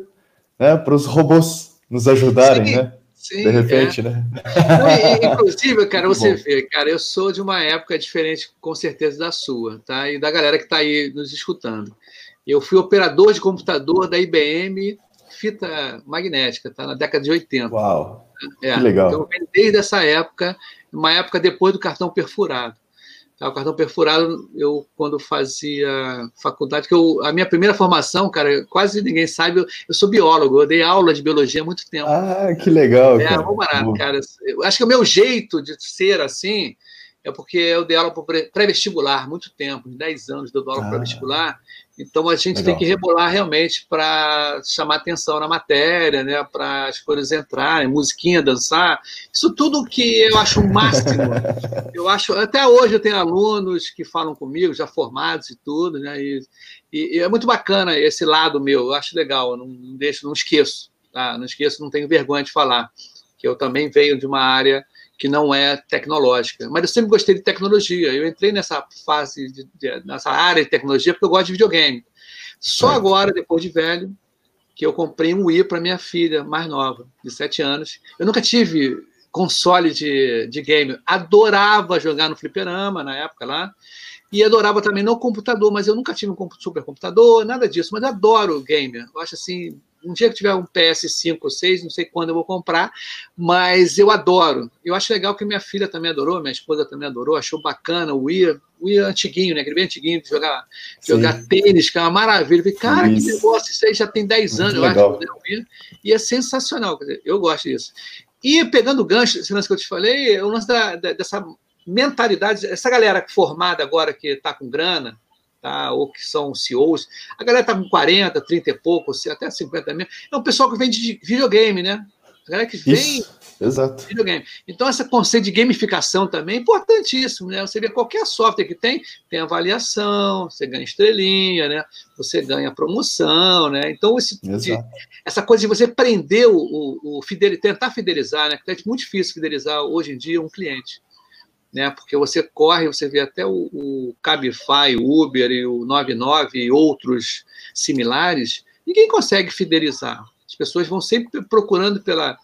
né, para os robôs nos ajudarem, sim, né? Sim, de repente, é. né? Inclusive, *laughs* cara, você Bom. vê, cara, eu sou de uma época diferente, com certeza, da sua, tá? E da galera que está aí nos escutando. Eu fui operador de computador da IBM fita magnética, tá? Na década de 80. Uau! É, que legal. Então, desde essa época, uma época depois do cartão perfurado. O cartão perfurado, eu, quando fazia faculdade, que eu, a minha primeira formação, cara, quase ninguém sabe, eu, eu sou biólogo, eu dei aula de biologia há muito tempo. Ah, que legal. É, cara. barato, cara. Eu acho que o meu jeito de ser assim é porque eu dei aula para pré-vestibular muito tempo, 10 anos, deu aula ah. para vestibular Então a gente Legal. tem que rebolar realmente para chamar atenção na matéria, né? Para as coisas entrarem, musiquinha, dançar. Isso tudo que eu acho o máximo. *laughs* eu acho, até hoje eu tenho alunos que falam comigo, já formados e tudo, né? E, e, e é muito bacana esse lado meu, eu acho legal, eu não, não deixo, não esqueço, tá? Não esqueço, não tenho vergonha de falar que eu também venho de uma área que não é tecnológica. Mas eu sempre gostei de tecnologia. Eu entrei nessa fase, de, de, nessa área de tecnologia, porque eu gosto de videogame. Só é. agora, depois de velho, que eu comprei um Wii para minha filha mais nova, de 7 anos. Eu nunca tive console de, de game. Adorava jogar no fliperama na época lá. E adorava também no computador, mas eu nunca tive um supercomputador, nada disso. Mas eu adoro gamer. Eu acho assim, um dia que tiver um PS5 ou 6, não sei quando eu vou comprar, mas eu adoro. Eu acho legal que minha filha também adorou, minha esposa também adorou, achou bacana o Wii, o Wii antiguinho, né? Aquele bem antiguinho de jogar, jogar tênis, que é uma maravilha. Eu falei, cara, isso. que negócio, isso aí já tem 10 anos, Muito eu legal. acho, né, e é sensacional, quer dizer, eu gosto disso. E pegando o gancho, esse lance que eu te falei, é o lance da, da, dessa mentalidade, essa galera formada agora que está com grana, tá? ou que são CEOs. A galera está com 40, 30 e pouco, até 50 mil. É um pessoal que vem de videogame, né? A galera que vem Exato. videogame. Então, esse conceito de gamificação também é importantíssimo, né? Você vê qualquer software que tem, tem avaliação, você ganha estrelinha, né? Você ganha promoção, né? Então, esse, de, essa coisa de você prender o, o, o fidel, tentar fidelizar, né? Que é muito difícil fidelizar hoje em dia um cliente né? Porque você corre, você vê até o, o Cabify, o Uber e o 99 e outros similares, ninguém consegue fidelizar. As pessoas vão sempre procurando pela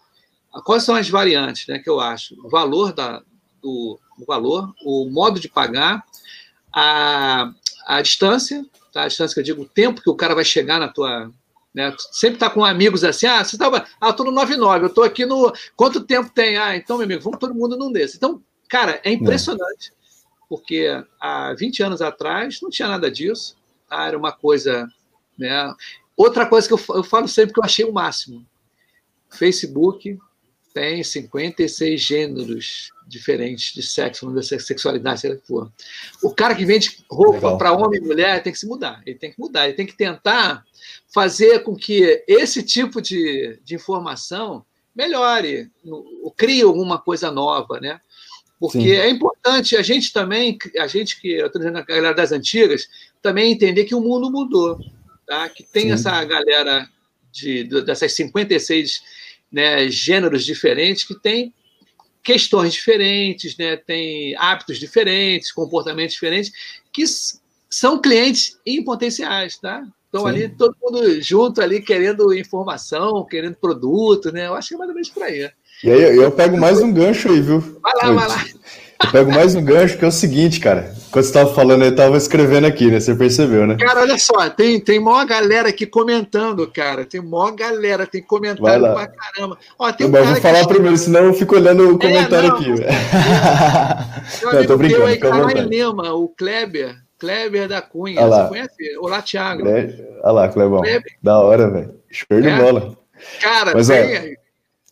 quais são as variantes, né? Que eu acho o valor da do o valor, o modo de pagar, a, a distância, tá? A distância que eu digo, o tempo que o cara vai chegar na tua né? Sempre tá com amigos assim, ah, você estava, ah, estou no 99, eu estou aqui no, quanto tempo tem? Ah, então, meu amigo, vamos todo mundo num desse. Então, Cara, é impressionante, porque há 20 anos atrás não tinha nada disso, tá? era uma coisa. Né? Outra coisa que eu, eu falo sempre que eu achei o máximo: Facebook tem 56 gêneros diferentes de sexo, de sexualidade, sei lá que for. O cara que vende roupa para homem e mulher tem que se mudar, ele tem que mudar, ele tem que tentar fazer com que esse tipo de, de informação melhore, ou crie alguma coisa nova, né? Porque Sim. é importante a gente também, a gente que, eu estou dizendo a galera das antigas, também entender que o mundo mudou. Tá? Que tem Sim. essa galera de, dessas 56 né, gêneros diferentes que tem questões diferentes, né, tem hábitos diferentes, comportamentos diferentes, que são clientes em potenciais, tá? Estão ali todo mundo junto ali querendo informação, querendo produto, né? Eu acho que é mais ou menos por aí. E aí eu pego mais um gancho aí, viu? Vai lá, vai lá. Eu pego mais um gancho que é o seguinte, cara. Quando você estava falando, eu estava escrevendo aqui, né? Você percebeu, né? Cara, olha só, tem, tem maior galera aqui comentando, cara. Tem maior galera, tem comentário pra caramba. Ó, tem um Mas vou falar primeiro, senão eu fico olhando o é, comentário é, não, aqui. Meu *laughs* não, tô brincando. Aí, Carvalho Lima, o Kleber, Kleber da Cunha. Você conhece? Olá, Thiago. Olha lá, Clebão. Kleber. Da hora, velho. Show de é? bola. Cara, Mas, tem,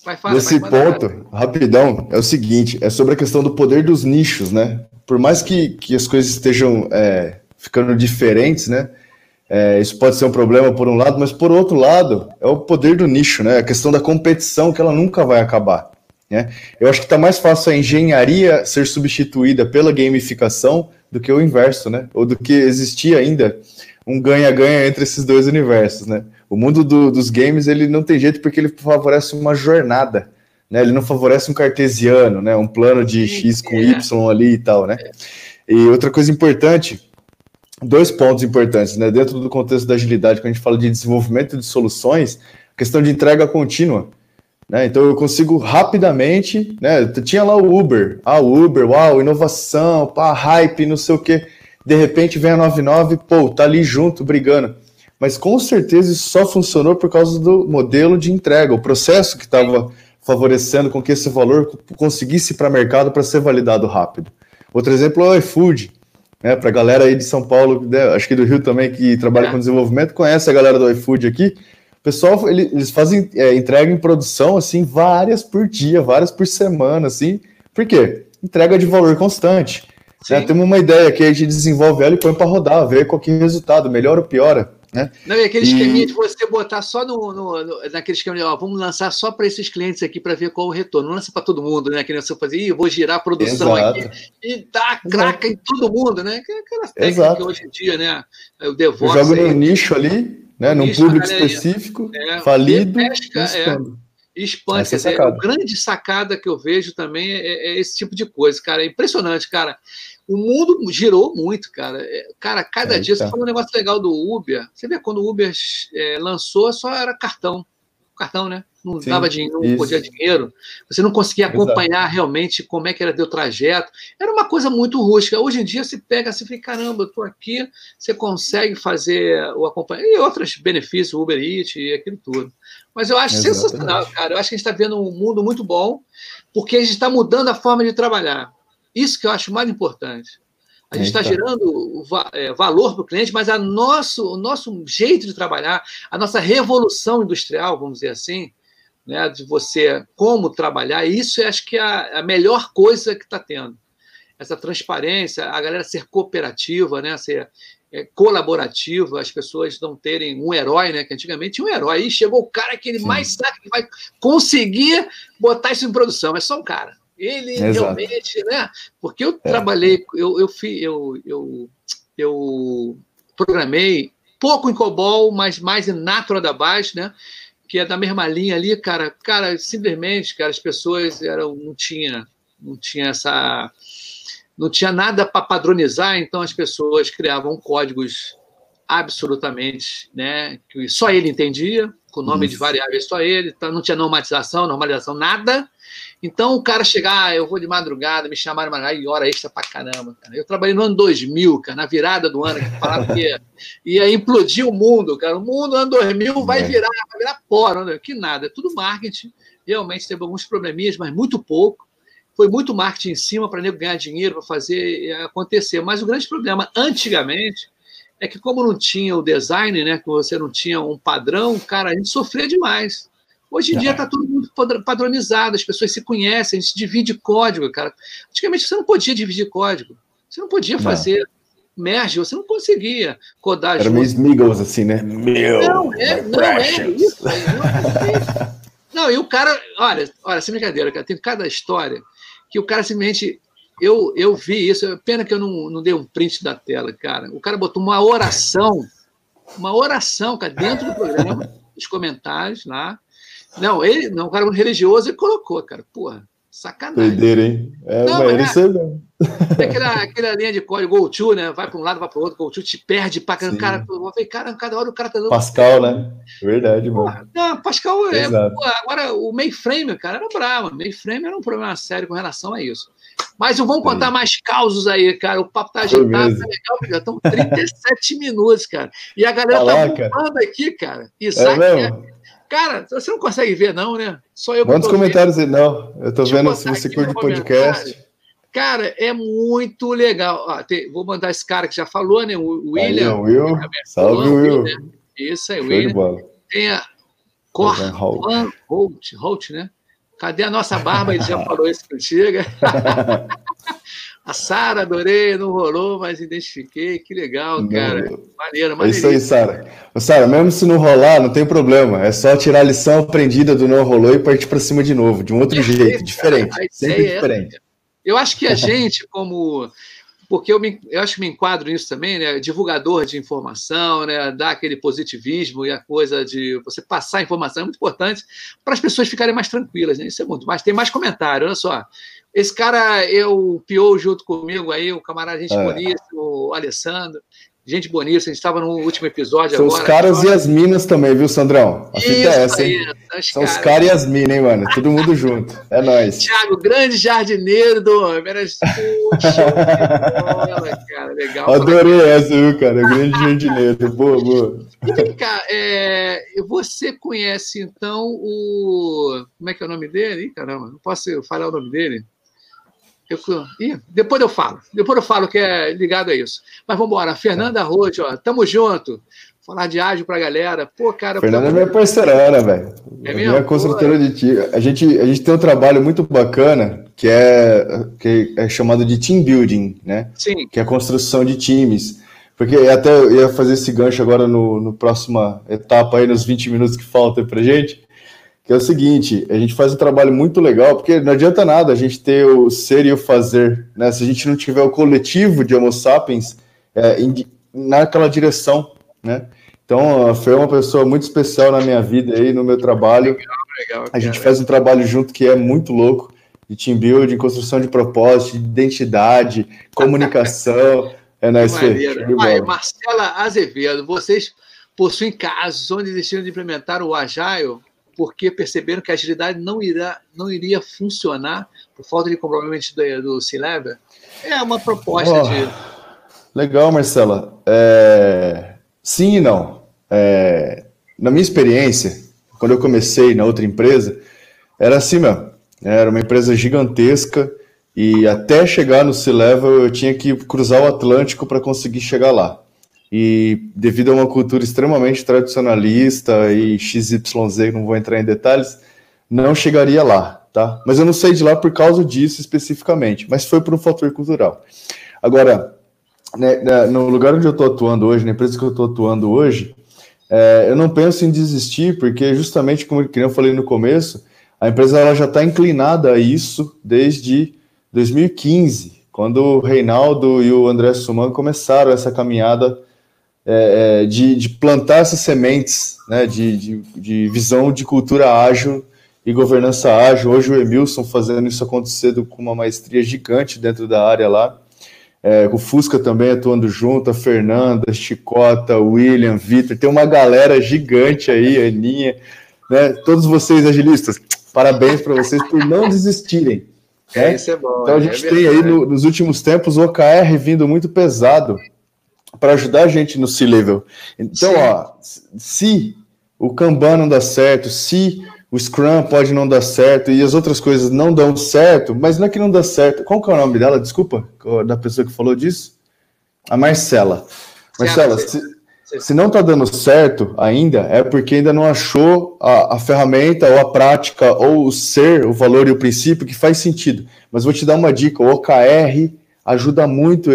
Vai, fala, Nesse vai, ponto, rapidão, é o seguinte: é sobre a questão do poder dos nichos, né? Por mais que, que as coisas estejam é, ficando diferentes, né? É, isso pode ser um problema por um lado, mas por outro lado, é o poder do nicho, né? A questão da competição que ela nunca vai acabar. Né? Eu acho que está mais fácil a engenharia ser substituída pela gamificação do que o inverso, né? Ou do que existir ainda um ganha-ganha entre esses dois universos, né? O mundo do, dos games ele não tem jeito porque ele favorece uma jornada, né? Ele não favorece um cartesiano, né? Um plano de x com y ali e tal, né? E outra coisa importante, dois pontos importantes, né? Dentro do contexto da agilidade, quando a gente fala de desenvolvimento de soluções, questão de entrega contínua. Né? Então eu consigo rapidamente, né? Tinha lá o Uber, ah, o Uber, uau, inovação, pá, hype, não sei o quê. De repente vem a 99, pô, tá ali junto brigando mas com certeza isso só funcionou por causa do modelo de entrega, o processo que estava favorecendo com que esse valor conseguisse ir para o mercado para ser validado rápido. Outro exemplo é o iFood, né, para a galera aí de São Paulo, né, acho que do Rio também, que trabalha é. com desenvolvimento, conhece a galera do iFood aqui. O pessoal, eles fazem é, entrega em produção, assim, várias por dia, várias por semana, assim. Por quê? Entrega de valor constante. É, temos uma ideia que a gente desenvolve ela e põe para rodar, ver qual que é o resultado, melhora ou piora. Né? Não, e aquele e... esqueminha de você botar só no, no, no naquele esquema de, ó, vamos lançar só para esses clientes aqui para ver qual o retorno. Não lança para todo mundo, né? Que nem você fazer, eu vou girar a produção Exato. aqui e dá craca em todo mundo, né? É aquela técnica que hoje em dia, né? O DevOps. Eu jogo no nicho ali, né? Num público específico, é, falido. Pesca, é, expande. É, é, grande sacada que eu vejo também é, é, esse tipo de coisa, cara. É impressionante, cara. O mundo girou muito, cara. É, cara, cada dia você falou um negócio legal do Uber. Você vê quando o Uber é, lançou, só era cartão. Cartão, né? Não Sim, dava dinheiro, não podia dinheiro. Você não conseguia acompanhar Exato. realmente como é que era o trajeto. Era uma coisa muito rústica. Hoje em dia você pega assim, fica, caramba, eu tô aqui, você consegue fazer o acompanhamento. E outros benefícios, Uber Eats e aquilo tudo. Mas eu acho Exatamente. sensacional, cara. Eu acho que a gente está vendo um mundo muito bom, porque a gente está mudando a forma de trabalhar. Isso que eu acho mais importante. A gente está gerando é, valor para o cliente, mas a nosso, o nosso jeito de trabalhar, a nossa revolução industrial, vamos dizer assim, né, de você como trabalhar, isso eu acho que é a, a melhor coisa que está tendo. Essa transparência, a galera ser cooperativa, né, ser é, colaborativa, as pessoas não terem um herói, né? Que antigamente tinha um herói. Aí chegou o cara que ele Sim. mais sabe que vai conseguir botar isso em produção. É só um cara. Ele Exato. realmente, né? Porque eu é. trabalhei, eu, eu, fui, eu, eu, eu programei pouco em COBOL, mas mais em Natural da Base, né? Que é da mesma linha ali, cara. Cara, simplesmente, cara, as pessoas eram, não tinha, não tinha essa, não tinha nada para padronizar, então as pessoas criavam códigos absolutamente, né? Que só ele entendia, com o nome Isso. de variáveis só ele, então não tinha normalização, normalização, nada. Então o cara chegar, ah, eu vou de madrugada, me chamaram e hora extra pra caramba. Cara. Eu trabalhei no ano 2000, cara, na virada do ano, que falava que *laughs* ia, implodir o mundo, cara. O mundo, ano 2000, vai é. virar, vai virar pó, né? que nada, é tudo marketing. Realmente teve alguns probleminhas, mas muito pouco. Foi muito marketing em cima para ganhar dinheiro, para fazer acontecer. Mas o grande problema, antigamente, é que como não tinha o design, né, que você não tinha um padrão, cara, a gente sofria demais. Hoje em dia está tudo muito padronizado, as pessoas se conhecem, a gente divide código, cara. Antigamente você não podia dividir código, você não podia fazer não. merge, você não conseguia codar. Era meio Smiggles assim, né? Meu, não, é, não é isso. Não, não, e o cara, olha, olha, sem brincadeira, cara, tem cada história que o cara simplesmente eu, eu vi isso, pena que eu não, não dei um print da tela, cara. O cara botou uma oração, uma oração, cara, dentro do programa, *laughs* os comentários lá, não, ele, não, um cara religioso, ele colocou, cara. Porra, sacanagem. Doideira, hein? É, não, mas isso é, *laughs* é aquela, aquela linha de código go to, né? Vai para um lado, vai para o outro, go to te perde para caramba. Cara, eu falei, cara, cada hora o cara tá dando. Pascal, né? Verdade, mano. Não, Pascal é. Porra, agora, o mainframe, cara, era bravo. Mainframe era um problema sério com relação a isso. Mas vamos contar mais causos aí, cara. O papo tá agitado, tá legal, já estão 37 minutos, cara. E a galera tá bombando aqui, cara. Isaac, é mesmo? Cara, você não consegue ver, não, né? Só eu. Manda comentários aí, não. Eu tô Deixa vendo se você curte podcast. Cara, é muito legal. Ah, tem, vou mandar esse cara que já falou, né? O William. Aí, Will. Salve, Will. Né? Isso aí, Show William. Tem a Cor Holt, Holt, né? Cadê a nossa barba? Ele já *laughs* falou isso contigo. *laughs* A Sara, adorei, não rolou, mas identifiquei. Que legal, cara. Não. Maneiro, maneiro. É isso aí, Sara. Sara, mesmo se não rolar, não tem problema. É só tirar a lição aprendida do não rolou e partir para cima de novo, de um outro jeito, diferente. Sempre é diferente. Eu acho que a *laughs* gente, como. Porque eu, me, eu acho que me enquadro nisso também, né? Divulgador de informação, né? Dar aquele positivismo e a coisa de você passar informação é muito importante para as pessoas ficarem mais tranquilas, né? Isso é muito. Mas tem mais comentário, olha só. Esse cara, eu piou junto comigo aí, o camarada gente é. bonita, o Alessandro. Gente bonita, a gente estava no último episódio São agora. os caras agora. e as minas também, viu, Sandrão? A fita é essa, hein? São cara. os caras e as minas, hein, mano? Todo mundo junto. É nóis. Tiago, grande jardineiro do homem. Era bola, cara. Legal. Adorei essa, viu, cara? Grande jardineiro. Boa, boa. E vem cá, é, você conhece, então, o... Como é que é o nome dele? Ih, caramba, não posso falar o nome dele? Eu, ih, depois eu falo. Depois eu falo que é ligado a isso. Mas vamos embora. Fernanda Roth, ó, tamo junto. falar de ágil para a galera. Pô, cara. Fernanda é minha parceirana, velho. É mesmo? Minha construtora de time. A gente, a gente tem um trabalho muito bacana que é, que é chamado de team building, né? Sim. Que é a construção de times. Porque até eu ia fazer esse gancho agora no, no próxima etapa aí, nos 20 minutos que faltam pra gente, que é o seguinte, a gente faz um trabalho muito legal, porque não adianta nada a gente ter o ser e o fazer, né? Se a gente não tiver o coletivo de Homo sapiens é, em, naquela direção, né? Então, a Fê é uma pessoa muito especial na minha vida aí, no meu trabalho. Legal, legal, a gente faz um trabalho junto que é muito louco, de team building, construção de propósito, de identidade, *laughs* comunicação. é nice, Fê. Marcela Azevedo, vocês possuem casos onde desistiram de implementar o Agile porque perceberam que a agilidade não, irá, não iria funcionar por falta de comprometimento do, do C-Level? É uma proposta oh, de... Legal, Marcela. É... Sim e não. É, na minha experiência, quando eu comecei na outra empresa, era assim mesmo. Era uma empresa gigantesca e até chegar no C-Level eu tinha que cruzar o Atlântico para conseguir chegar lá. E devido a uma cultura extremamente tradicionalista e XYZ, não vou entrar em detalhes, não chegaria lá, tá? Mas eu não saí de lá por causa disso especificamente, mas foi por um fator cultural. Agora, né, né, no lugar onde eu estou atuando hoje, na empresa que eu estou atuando hoje, é, eu não penso em desistir, porque justamente como eu falei no começo, a empresa ela já está inclinada a isso desde 2015, quando o Reinaldo e o André Suman começaram essa caminhada é, é, de, de, plantar essas sementes né, de, de, de, visão de cultura ágil e governança ágil. Hoje o Emilson fazendo isso acontecer com uma maestria gigante dentro da área lá. É, o Fusca também atuando junto, a Fernanda, Chicota, William, Vitor, tem uma galera gigante aí, Aninha, né? Todos vocês agilistas, parabéns para vocês por não desistirem. Né? Isso é bom. Então a gente é tem aí no, nos últimos tempos o OKR vindo muito pesado para ajudar a gente no C-Level. Então, Sim. ó, se o Kanban não dá certo, se o Scrum pode não dar certo e as outras coisas não dão certo, mas não é que não dá certo. Qual que é o nome dela? Desculpa, da pessoa que falou disso? A Marcela. Marcela, se, se não está dando certo ainda, é porque ainda não achou a, a, ferramenta ou a prática ou o ser, o valor e o princípio que faz sentido. Mas vou te dar uma dica: o OKR ajuda muito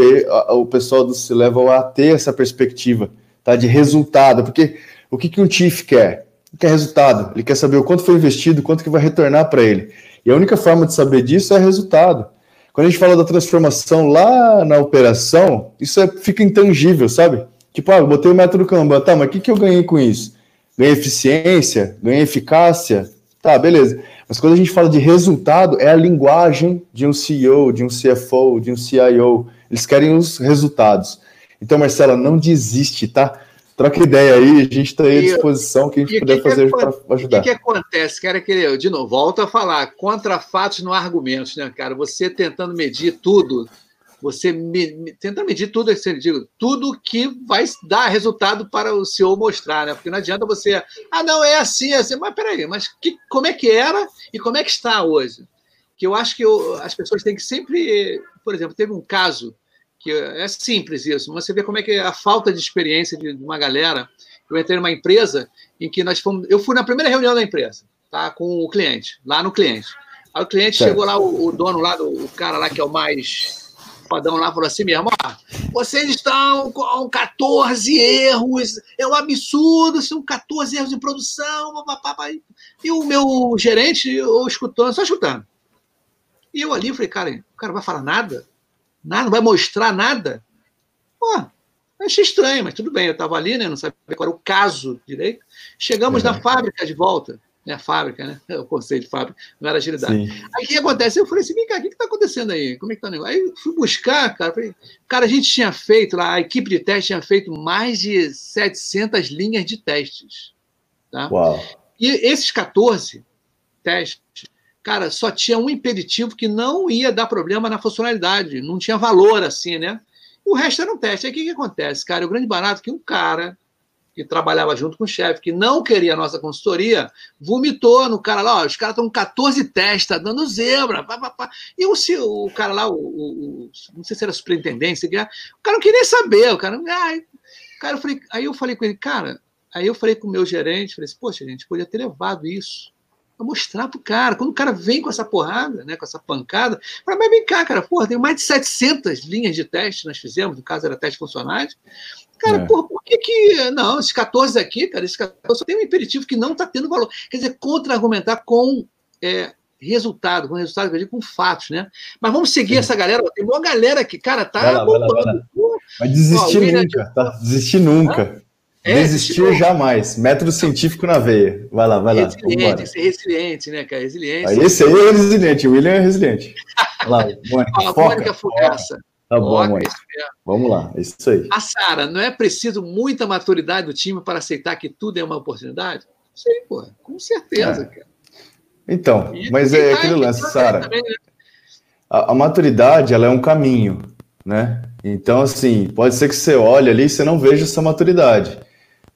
o pessoal do C-Level a ter essa perspectiva tá, de resultado. Porque o que, que um TIF quer? quer resultado, ele quer saber o quanto foi investido, quanto que vai retornar para ele. E a única forma de saber disso é resultado. Quando a gente fala da transformação lá na operação, isso é, fica intangível, sabe? Tipo, ah, eu botei o método Kanban, tá, mas o que, que eu ganhei com isso? Ganhei eficiência? Ganhei eficácia? Tá, beleza. Mas quando a gente fala de resultado, é a linguagem de um CEO, de um CFO, de um CIO. Eles querem os resultados. Então, Marcela, não desiste, tá? troca ideia aí, a gente está aí à disposição, que a gente puder que fazer para ajudar. O que, que, acontece, cara, que de novo, volto a falar, contra fatos não argumentos, né, cara? Você tentando medir tudo, você me, tentando medir tudo, assim, digo, tudo que vai dar resultado para o senhor mostrar, né? Porque não adianta você, ah, não, é assim, é assim, mas peraí, mas que, como é que era e como é que está hoje? Que eu acho que eu, as pessoas têm que sempre, por exemplo, teve um caso que é simples isso. Você vê como é que é a falta de experiência de uma galera. Eu entrei numa empresa em que nós fomos. Eu fui na primeira reunião da empresa, tá? Com o cliente, lá no cliente. Aí o cliente certo. chegou lá, o, o, dono lá, do, o cara lá que é o mais fodão lá, falou assim mesmo: ó, vocês estão com 14 erros, é um absurdo, são 14 erros de produção, papapá. E o meu gerente, eu escutando, só escutando. E eu ali falei, cara, o cara vai falar nada? Nada, não vai mostrar nada. Pô, achei estranho, mas tudo bem, eu estava ali, né? Não sabia qual era o caso direito. Chegamos uhum. na fábrica de volta, né? A fábrica, né? O conceito de fábrica, não era agilidade. Sim. Aí o que acontece? Eu falei assim, vem cá, o que está acontecendo aí? Como é que tá o negócio? Aí fui buscar, cara, falei, cara, a gente tinha feito lá, a equipe de teste tinha feito mais de 700 linhas de testes. Tá? Uau. E esses 14 testes cara, só tinha um impeditivo que não ia dar problema na funcionalidade, não tinha valor assim, né? E o resto era um teste. Aí o que, que acontece, cara? O grande barato é que um cara que trabalhava junto com o chefe, que não queria a nossa consultoria, vomitou no cara lá, ó, os caras estão com 14 testes, dando zebra, pá, pá, pá. E o, o cara lá, o, o, não sei se era superintendente, o cara não queria saber, o cara, ai, Cara, eu falei, aí eu falei com ele, cara, aí eu falei com o meu gerente, falei assim, poxa, gente, podia ter levado isso para mostrar pro cara. Quando o cara vem com essa porrada, né, com essa pancada, fala, mas vem cá, cara, porra, tem mais de 700 linhas de teste nós fizemos, no caso era teste funcionais. Cara, é. porra, por que que... Não, esses 14 aqui, cara, esses 14 só tem um imperativo que não está tendo valor. Quer dizer, contra-argumentar com é, resultado, com resultado, eu digo, com fatos, né? Mas vamos seguir Sim. essa galera. Tem uma galera que, cara, tá. Vai lá, vai lá, vai lá. Vai desistir Ó, nunca, tá? Desistir nunca. É, desistir jamais. Método científico na veia. Vai lá, vai lá. Resiliente, ser resiliente, né, cara? Resiliência. Ah, esse aí é resiliente, o William é resiliente. *laughs* Vai lá, Mônica. Ó, foca, Mônica Fogaça. Tá bom, Mônica. Vamos lá, é isso aí. A Sara, não é preciso muita maturidade do time para aceitar que tudo é uma oportunidade? Sim, pô, com certeza, é. cara. Então, mas é aquele lance, Sara. Né? A, a, maturidade, ela é um caminho, né? Então, assim, pode ser que você olhe ali e você não veja essa maturidade.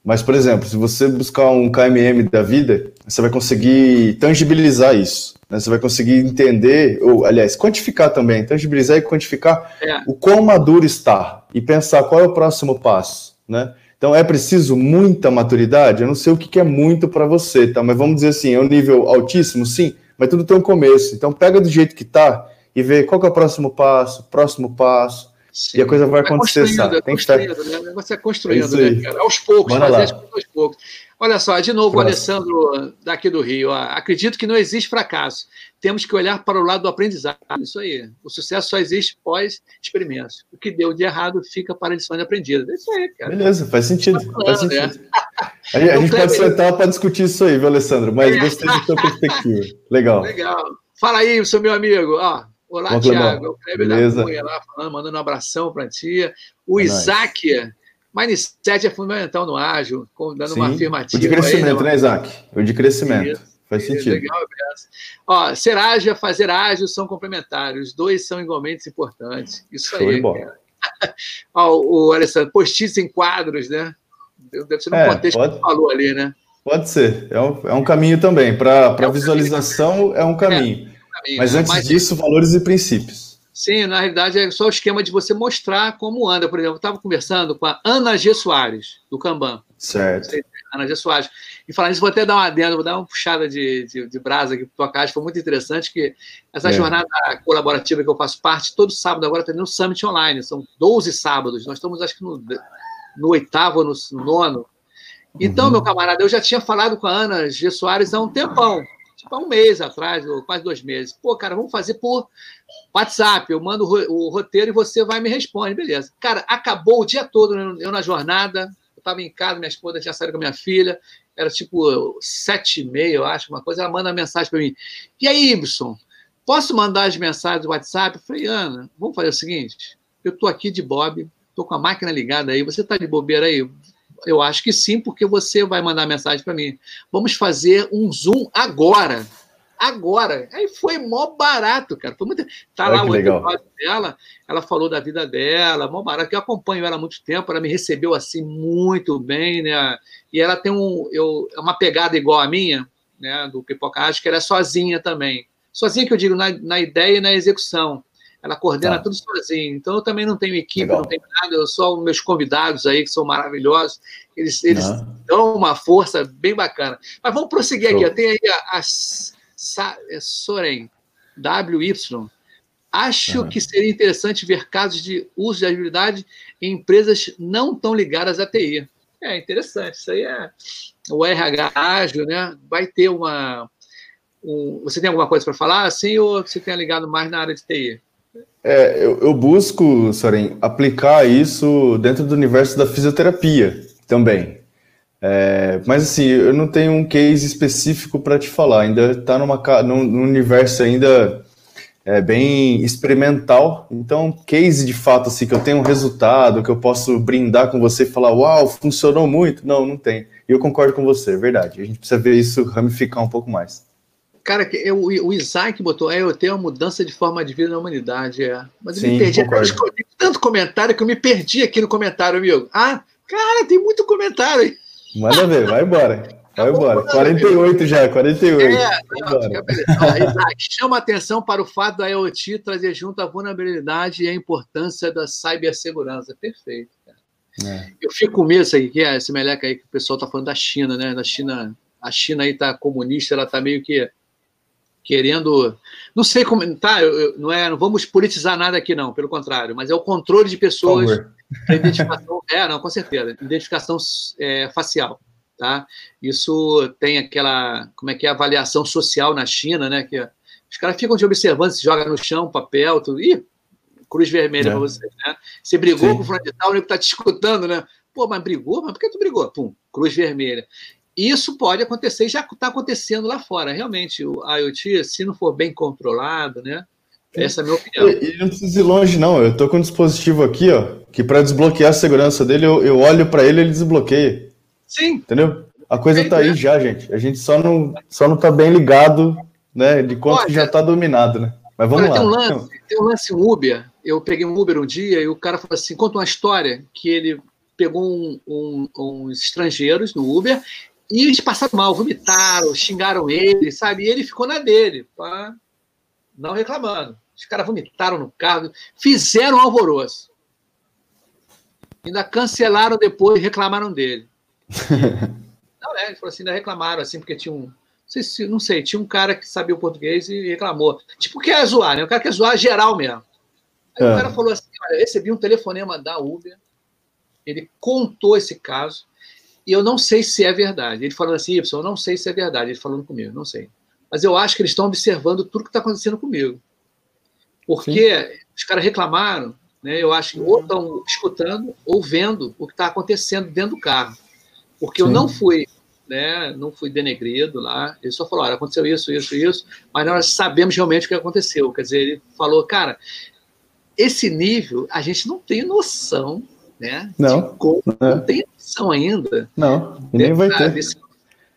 Mas, por exemplo, se você buscar um KMM da vida, você vai conseguir tangibilizar isso. Né? Você vai conseguir entender, ou, aliás, quantificar também, tangibilizar e quantificar é. o quão maduro está e pensar qual é o próximo passo, né? Então é preciso muita maturidade. Eu não sei o que é muito para você, tá? Mas vamos dizer assim, é um nível altíssimo, sim, mas tudo tem um começo. Então pega do jeito que tá e vê qual é o próximo passo, próximo passo. Sim. E a coisa vai, vai acontecer, sabe? Tem que estar. Né? O negócio é construindo, é né, cara? Aos poucos, Bora fazer lá. aos poucos. Olha só, de novo, o Alessandro daqui do Rio. Acredito que não existe fracasso. Temos que olhar para o lado do aprendizado. Isso aí. O sucesso só existe pós-experimentos. O que deu de errado fica para a lição de aprendida. É isso aí, cara. Beleza, faz sentido. Tá falando, faz sentido. Né? A gente, a gente pode sentar para discutir isso aí, viu, Alessandro? Mas é. gostei da sua perspectiva. *laughs* Legal. Legal. Fala aí, seu meu amigo. Ó, olá, Tiago. O Kleber Beleza. da Cunha lá falando, mandando um abração para ti. O é Isaac. Nice. Mindset é fundamental no ágil, dando Sim. uma afirmativa. O de crescimento, aí, né, Isaac? O de crescimento. Isso, Faz sentido. Legal, Ó, ser ágil e fazer ágil são complementares. Os dois são igualmente importantes. Isso Show aí. *laughs* Ó, o Alessandro, post-its em quadros, né? Deve ser no é, contexto pode, que você falou ali, né? Pode ser. É um, é um caminho também. Para é um visualização, caminho. é um caminho. É, Mas né? antes Mas, disso, valores e princípios. Sim, na realidade é só o esquema de você mostrar como anda. Por exemplo, eu estava conversando com a Ana G. Soares, do Kanban. Certo. Ana G. Soares. E falando isso, vou até dar uma adendo, vou dar uma puxada de, de, de brasa aqui para tua casa. Foi muito interessante que essa é. jornada colaborativa que eu faço parte, todo sábado agora está no Summit Online. São 12 sábados. Nós estamos, acho que, no, no oitavo, no nono. Então, uhum. meu camarada, eu já tinha falado com a Ana G. Soares há um tempão tipo, há um mês atrás, ou quase dois meses. Pô, cara, vamos fazer por WhatsApp. Eu mando o roteiro e você vai e me responde. Beleza. Cara, acabou o dia todo eu na jornada. Eu estava em casa, minha esposa tinha saído com a minha filha. Era tipo sete e meia, eu acho, uma coisa. Ela manda mensagem para mim. E aí, Ibson, posso mandar as mensagens do WhatsApp? Eu falei, Ana, vamos fazer o seguinte. Eu estou aqui de Bob, estou com a máquina ligada aí. Você está de bobeira aí? Eu acho que sim, porque você vai mandar mensagem para mim. Vamos fazer um Zoom agora. Agora. Aí foi mó barato, cara. Foi muito... Tá lá o episódio dela, ela falou da vida dela, mó barato, que eu acompanho ela há muito tempo, ela me recebeu assim muito bem, né? E ela tem um, eu, é uma pegada igual a minha, né? Do Pipoca Acho que ela é sozinha também. Sozinha que eu digo na, na ideia e na execução. Ela coordena tá. tudo sozinha. Então eu também não tenho equipe, Legal. não tenho nada, eu só meus convidados aí, que são maravilhosos, eles, eles dão uma força bem bacana. Mas vamos prosseguir Show. aqui. Tem aí a, a, a é Soren, WY. Acho que seria interessante ver casos de uso de agilidade em empresas não tão ligadas à TI. É interessante, isso aí é o RH ágil, né? Vai ter uma. Um, você tem alguma coisa para falar assim ou você tem ligado mais na área de TI? É, eu, eu busco, Soren, aplicar isso dentro do universo da fisioterapia também. É, mas assim, eu não tenho um case específico para te falar, ainda está num, num universo ainda é, bem experimental. Então, case de fato assim que eu tenho um resultado, que eu posso brindar com você e falar, uau, funcionou muito. Não, não tem. E eu concordo com você, é verdade. A gente precisa ver isso ramificar um pouco mais. Cara, eu, o Isaac botou, é, eu tenho uma mudança de forma de vida na humanidade, é. Mas eu Sim, me perdi. Concordo. tanto comentário que eu me perdi aqui no comentário, amigo. Ah, cara, tem muito comentário aí. Manda ver, vai embora. Vai embora. 48 já, 48. É, não, Isaac, chama atenção para o fato da IoT trazer junto a vulnerabilidade e a importância da cibersegurança. Perfeito. É. Eu fico com medo, isso aí, que é esse meleca aí que o pessoal tá falando da China, né? Da China, a China aí tá comunista, ela tá meio que querendo, não sei como, tá? Eu, eu, não é, não vamos politizar nada aqui não, pelo contrário, mas é o controle de pessoas, identificação, é, não, com certeza, identificação é, facial, tá? Isso tem aquela, como é que é, avaliação social na China, né? Que os caras ficam te observando, se joga no chão, papel, tudo, ih, cruz vermelha é. para você, né? Você brigou Sim. com o fulano de tal, o nego tá te escutando, né? Pô, mas brigou? Mas por que tu brigou? Pum, cruz vermelha. Isso pode acontecer, já está acontecendo lá fora. Realmente, o IoT, se não for bem controlado, né? Essa é a minha opinião. E, não precisa ir longe, não. Eu estou com um dispositivo aqui, ó, que para desbloquear a segurança dele, eu, eu olho para ele e ele desbloqueia. Sim. Entendeu? A coisa está aí já, gente. A gente só não, só não tá bem ligado, né? De quanto Olha, já está dominado, né? Mas vamos olha, lá. Tem um, lance, tem um lance Uber. Eu peguei um Uber um dia e o cara falou assim: conta uma história que ele pegou um, um, uns estrangeiros no Uber e eles passaram mal, vomitaram, xingaram ele, sabe? E ele ficou na dele, pá, não reclamando. Os caras vomitaram no carro, fizeram um alvoroço. Ainda cancelaram depois, reclamaram dele. *laughs* não, é, ele falou assim, ainda reclamaram, assim, porque tinha um. Não sei, se, não sei, tinha um cara que sabia o português e reclamou. Tipo, quer zoar, né? O cara quer zoar geral mesmo. Aí é. o cara falou assim: olha, recebi um telefonema da Uber, ele contou esse caso, e eu não sei se é verdade. Ele falando assim, Y, eu não sei se é verdade. Ele falando comigo, não sei. Mas eu acho que eles estão observando tudo que está acontecendo comigo. Porque Sim. os caras reclamaram, né? Eu acho que ou estão escutando ou vendo o que está acontecendo dentro do carro. Porque Sim. eu não fui, né? Não fui denegrido lá. Ele só falou, olha, aconteceu isso, isso, isso. Mas nós sabemos realmente o que aconteceu. Quer dizer, ele falou, cara, esse nível a gente não tem noção né? Não. Como, é. Não tem opção ainda. Não, e nem vai ter.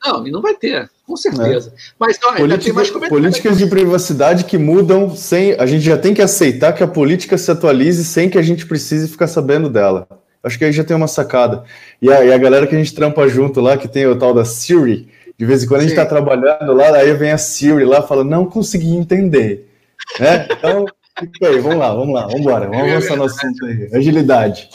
Não, e não vai ter, com certeza. É. Mas olha, Política, mais políticas de privacidade que mudam sem. A gente já tem que aceitar que a política se atualize sem que a gente precise ficar sabendo dela. Acho que aí já tem uma sacada. E a, e a galera que a gente trampa junto lá, que tem o tal da Siri, de vez em quando a gente está trabalhando lá, aí vem a Siri lá fala, não consegui entender. Né? Então, fica aí, vamos lá, vamos lá, vamos embora, vamos avançar no assunto aí. Agilidade.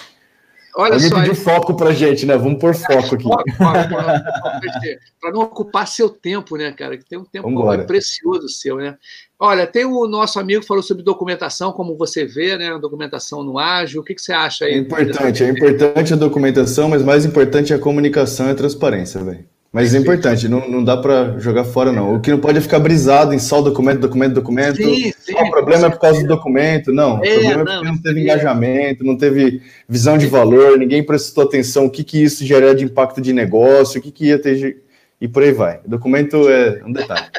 Olha Alguém só. pediu foco pra gente, né? Vamos pôr foco aqui. *laughs* Para não ocupar seu tempo, né, cara? Que tem um tempo precioso seu, né? Olha, tem o nosso amigo que falou sobre documentação, como você vê, né? Documentação no ágil. O que, que você acha aí? É importante, é importante a documentação, mas mais importante é a comunicação e a transparência, velho. Mas é importante, não, não dá para jogar fora, não. O que não pode é ficar brisado em só documento, documento, documento. Sim, sim, o problema é por causa do documento. Não, é, o problema é porque não, não teve engajamento, não teve visão de valor, ninguém prestou atenção o que, que isso geraria de impacto de negócio, o que, que ia ter. E por aí vai. O documento é um detalhe.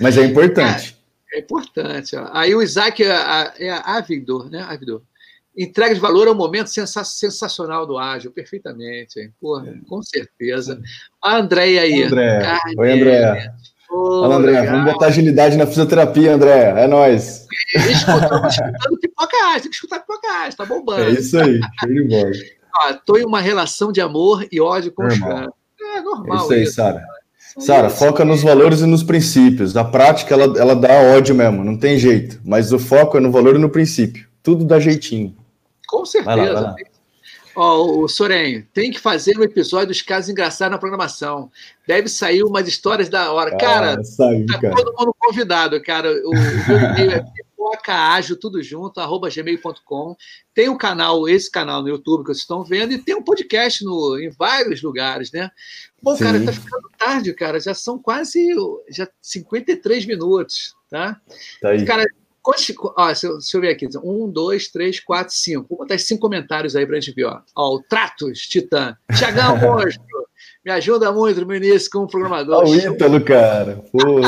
Mas é importante. É, é importante. Aí o Isaac é, é ávido, né? Ávido entrega de valor é um momento sensacional do ágil, perfeitamente. Hein? Porra, é. com certeza. A Andréia aí. André. Oi, Andréia. Fala, André, vamos botar agilidade na fisioterapia, André. É nóis. Estamos escutando pipoca tem que escutar pipoca tá bombando. É isso aí, show de bola. Estou em uma relação de amor e ódio com os caras. É normal. É isso aí, Sara. Sara, foca nos valores e nos princípios. A prática, ela, ela dá ódio mesmo, não tem jeito. Mas o foco é no valor e no princípio. Tudo dá jeitinho. Com certeza. Vai lá, vai lá. Ó, o Sorenho, tem que fazer um episódio dos casos engraçados na programação. Deve sair umas histórias da hora. Ah, cara, saiu, tá cara. todo mundo convidado, cara. O, o meu e-mail é pipocaágil, tudo junto, arroba gmail.com. Tem um canal, esse canal no YouTube que vocês estão vendo, e tem um podcast no, em vários lugares, né? Bom, Sim. cara, tá ficando tarde, cara. Já são quase já 53 minutos, tá? tá aí. Cara, Ó, deixa, eu ver aqui. Um, dois, três, quatro, cinco. Vou botar cinco comentários aí para a gente ver. Ó. ó o Tratos, Titã. Tiagão *laughs* Monstro. Me ajuda muito no início como programador. Ó, o Ítalo, cara. Pô,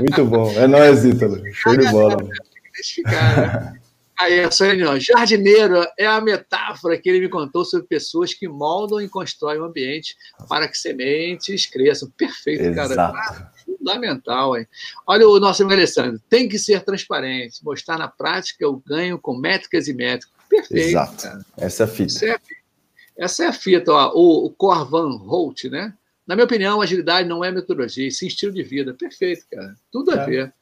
Muito bom. É nóis, Ítalo. Show de bola. Né? *laughs* Aí, a Suene, ó, jardineiro é a metáfora que ele me contou sobre pessoas que moldam e constroem o um ambiente para que sementes cresçam. Perfeito, Exato. cara. Fundamental, hein? Olha o nosso amigo Alessandro. Tem que ser transparente, mostrar na prática o ganho com métricas e métricas. Perfeito. Exato. Cara. Essa é a fita. Essa é a fita. Essa é a fita ó. O, o Corvan Holt, né? Na minha opinião, agilidade não é metodologia, sim estilo de vida. Perfeito, cara. Tudo a é. ver.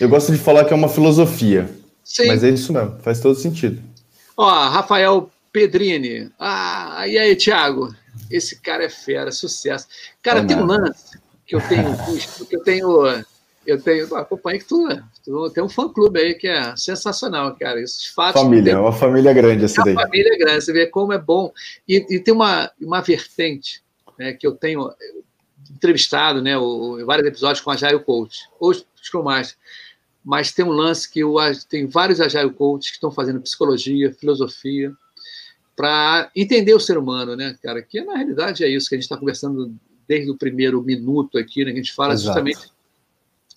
Eu gosto de falar que é uma filosofia. Sim. Mas é isso mesmo, faz todo sentido. Ó, Rafael Pedrini. Ah, e aí, Thiago? Esse cara é fera, sucesso. Cara, é tem um lance que eu tenho *laughs* que eu tenho. Eu tenho. Acompanhei que tu, tu tem um fã-clube aí que é sensacional, cara. Esses fatos. Família, tem, uma família grande essa daí. Uma família grande, você vê como é bom. E, e tem uma, uma vertente né, que eu tenho entrevistado, né, o, vários episódios com a Jairo Coach, ou Scrum Master mas tem um lance que eu, tem vários Agile Coaches que estão fazendo psicologia, filosofia, para entender o ser humano, né, cara? Que na realidade é isso que a gente está conversando desde o primeiro minuto aqui, né? Que a gente fala Exato. justamente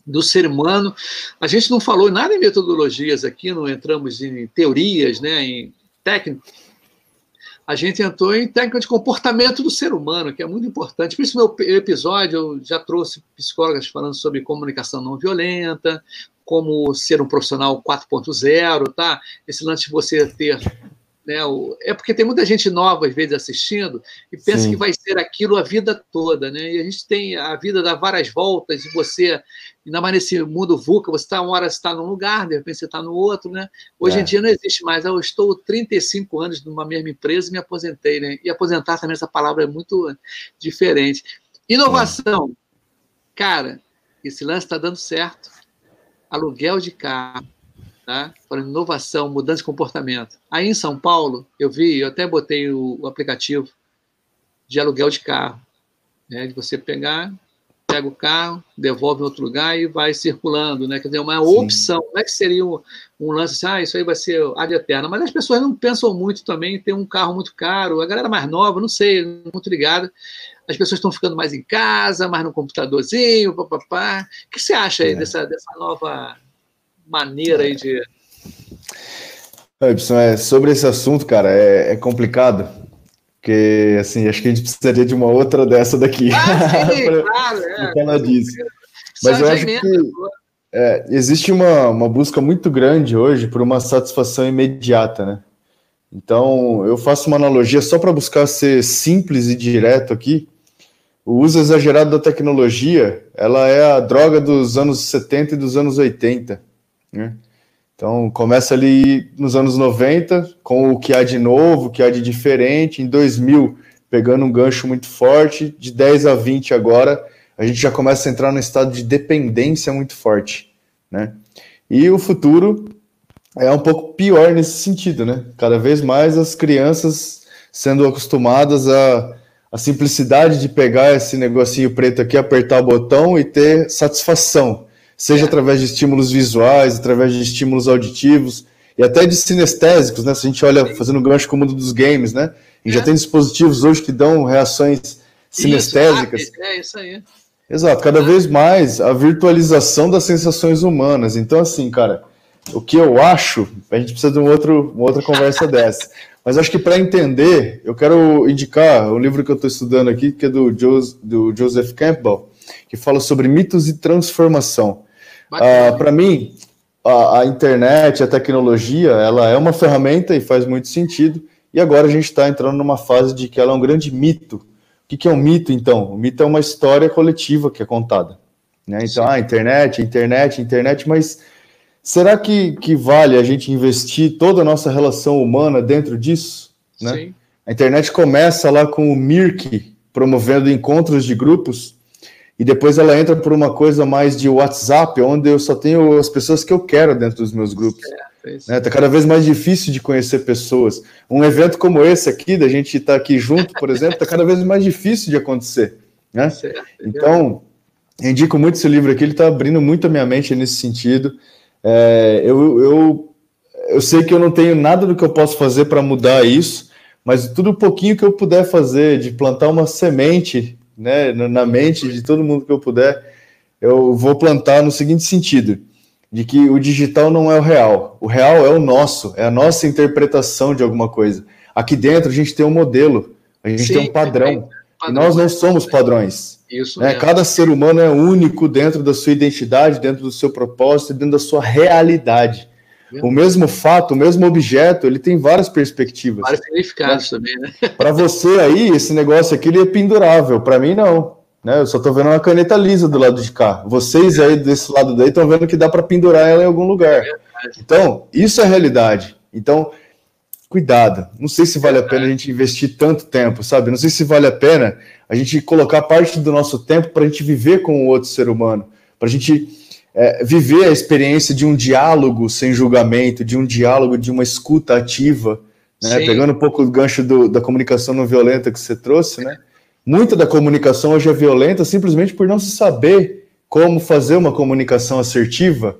do ser humano. A gente não falou nada em metodologias aqui, não entramos em teorias, né? Em técnicas. A gente entrou em técnica de comportamento do ser humano, que é muito importante. Por isso, meu episódio, eu já trouxe psicólogas falando sobre comunicação não violenta, como ser um profissional 4.0, tá? Esse lance de você ter né, o, é porque tem muita gente nova, às vezes, assistindo e pensa Sim. que vai ser aquilo a vida toda, né? E a gente tem a vida dá várias voltas e você, ainda mais nesse mundo VUCA, você está uma hora está num lugar, de repente você está no outro, né? Hoje é. em dia não existe mais. Eu estou 35 anos numa mesma empresa e me aposentei, né? E aposentar também, essa palavra é muito diferente. Inovação. É. Cara, esse lance está dando certo aluguel de carro, tá? para inovação, mudança de comportamento. Aí em São Paulo, eu vi, eu até botei o, o aplicativo de aluguel de carro, né? de você pegar, pega o carro, devolve em outro lugar e vai circulando, né? Quer dizer, uma Sim. opção. Não é que seria um, um, lance assim, ah, isso aí vai ser área eterna, mas as pessoas não pensam muito também em ter um carro muito caro. A galera mais nova, não sei, muito ligada as pessoas estão ficando mais em casa, mais no computadorzinho, papapá. O que você acha aí é. dessa, dessa nova maneira aí de. Edson, é, sobre esse assunto, cara, é, é, complicado. Porque, assim, acho que a gente precisaria de uma outra dessa daqui. Ah, sim, *laughs* claro, é. falar disso. Mas eu acho que é, existe uma, uma busca muito grande hoje por uma satisfação imediata, né? Então, eu faço uma analogia só para buscar ser simples e direto aqui o uso exagerado da tecnologia, ela é a droga dos anos 70 e dos anos 80, né? Então, começa ali nos anos 90, com o que há de novo, o que há de diferente. Em 2000, pegando um gancho muito forte. De 10 a 20 agora, a gente já começa a entrar num estado de dependência muito forte, né? E o futuro é um pouco pior nesse sentido, né? Cada vez mais as crianças sendo acostumadas a a simplicidade de pegar esse negocinho preto aqui, apertar o botão e ter satisfação, seja é. através de estímulos visuais, através de estímulos auditivos e até de sinestésicos, né? Se a gente olha fazendo gancho com o mundo dos games, né? A gente é. já tem dispositivos hoje que dão reações sinestésicas. Isso, é isso aí. Exato, cada vez mais a virtualização das sensações humanas. Então, assim, cara, o que eu acho, a gente precisa de um outro, uma outra conversa *laughs* dessa. Mas acho que para entender, eu quero indicar o livro que eu estou estudando aqui, que é do, Joseph Campbell, que fala sobre mitos e transformação. Ah, para mim, a, a, internet, a tecnologia, ela é uma ferramenta e faz muito sentido. E agora a gente está entrando numa fase de que ela é um grande mito. O que, que é um mito, então? O mito é uma história coletiva que é contada. Né? Então, a ah, internet, internet, internet, mas Será que, que vale a gente investir toda a nossa relação humana dentro disso? Né? Sim. A internet começa lá com o Mirk promovendo encontros de grupos e depois ela entra por uma coisa mais de WhatsApp, onde eu só tenho as pessoas que eu quero dentro dos meus grupos. Está né? Tá cada vez mais difícil de conhecer pessoas. Um evento como esse aqui, da gente estar tá aqui junto, por exemplo, está cada vez mais difícil de acontecer. Né? Então, indico muito esse livro aqui, ele está abrindo muito a minha mente nesse sentido. É, eu, eu, eu sei que eu não tenho nada do que eu posso fazer para mudar isso, mas tudo um pouquinho que eu puder fazer, de plantar uma semente né, na mente de todo mundo que eu puder, eu vou plantar no seguinte sentido: de que o digital não é o real, o real é o nosso, é a nossa interpretação de alguma coisa. Aqui dentro a gente tem um modelo, a gente Sim, tem um padrão. E nós não somos padrões. Isso né? Cada ser humano é único dentro da sua identidade, dentro do seu propósito, dentro da sua realidade. O mesmo fato, o mesmo objeto, ele tem várias perspectivas. Vários significados também, né? *laughs* Para você aí, esse negócio aqui ele é pendurável. Para mim, não. Né? Eu só estou vendo uma caneta lisa do lado de cá. Vocês aí desse lado daí estão vendo que dá para pendurar ela em algum lugar. Então, isso é realidade. Então, cuidado. Não sei se vale a pena a gente investir tanto tempo, sabe? Não sei se vale a pena a gente colocar parte do nosso tempo para a gente viver com o outro ser humano, para a gente é, viver a experiência de um diálogo sem julgamento, de um diálogo, de uma escuta ativa, né? Pegando um pouco o gancho do, da comunicação não violenta que você trouxe, né? Muita da comunicação hoje é violenta simplesmente por não se saber como fazer uma comunicação assertiva,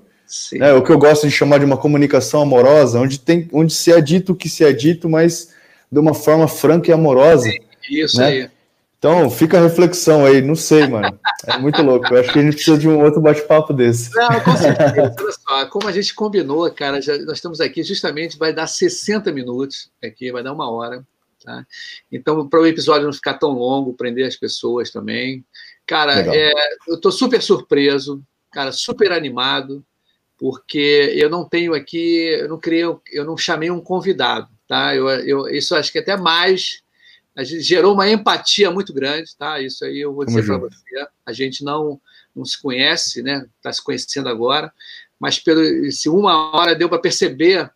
né? O que eu gosto de chamar de uma comunicação amorosa, onde tem, onde se é dito o que se é dito, mas de uma forma franca e amorosa. Isso né? aí. Então, fica a reflexão aí, não sei, mano. É muito louco. Eu acho que a gente precisa de um outro bate-papo desse. Não, com certeza. Olha só, como a gente combinou, cara, já, nós estamos aqui justamente, vai dar 60 minutos aqui, vai dar uma hora. Tá? Então, para o episódio não ficar tão longo, prender as pessoas também. Cara, é, eu estou super surpreso, cara, super animado, porque eu não tenho aqui, eu não criei, eu não chamei um convidado, tá? Eu, eu, isso acho que até mais a gente gerou uma empatia muito grande, tá? Isso aí eu vou dizer para você. A gente não, não se conhece, né? Está se conhecendo agora, mas pelo se uma hora deu para perceber,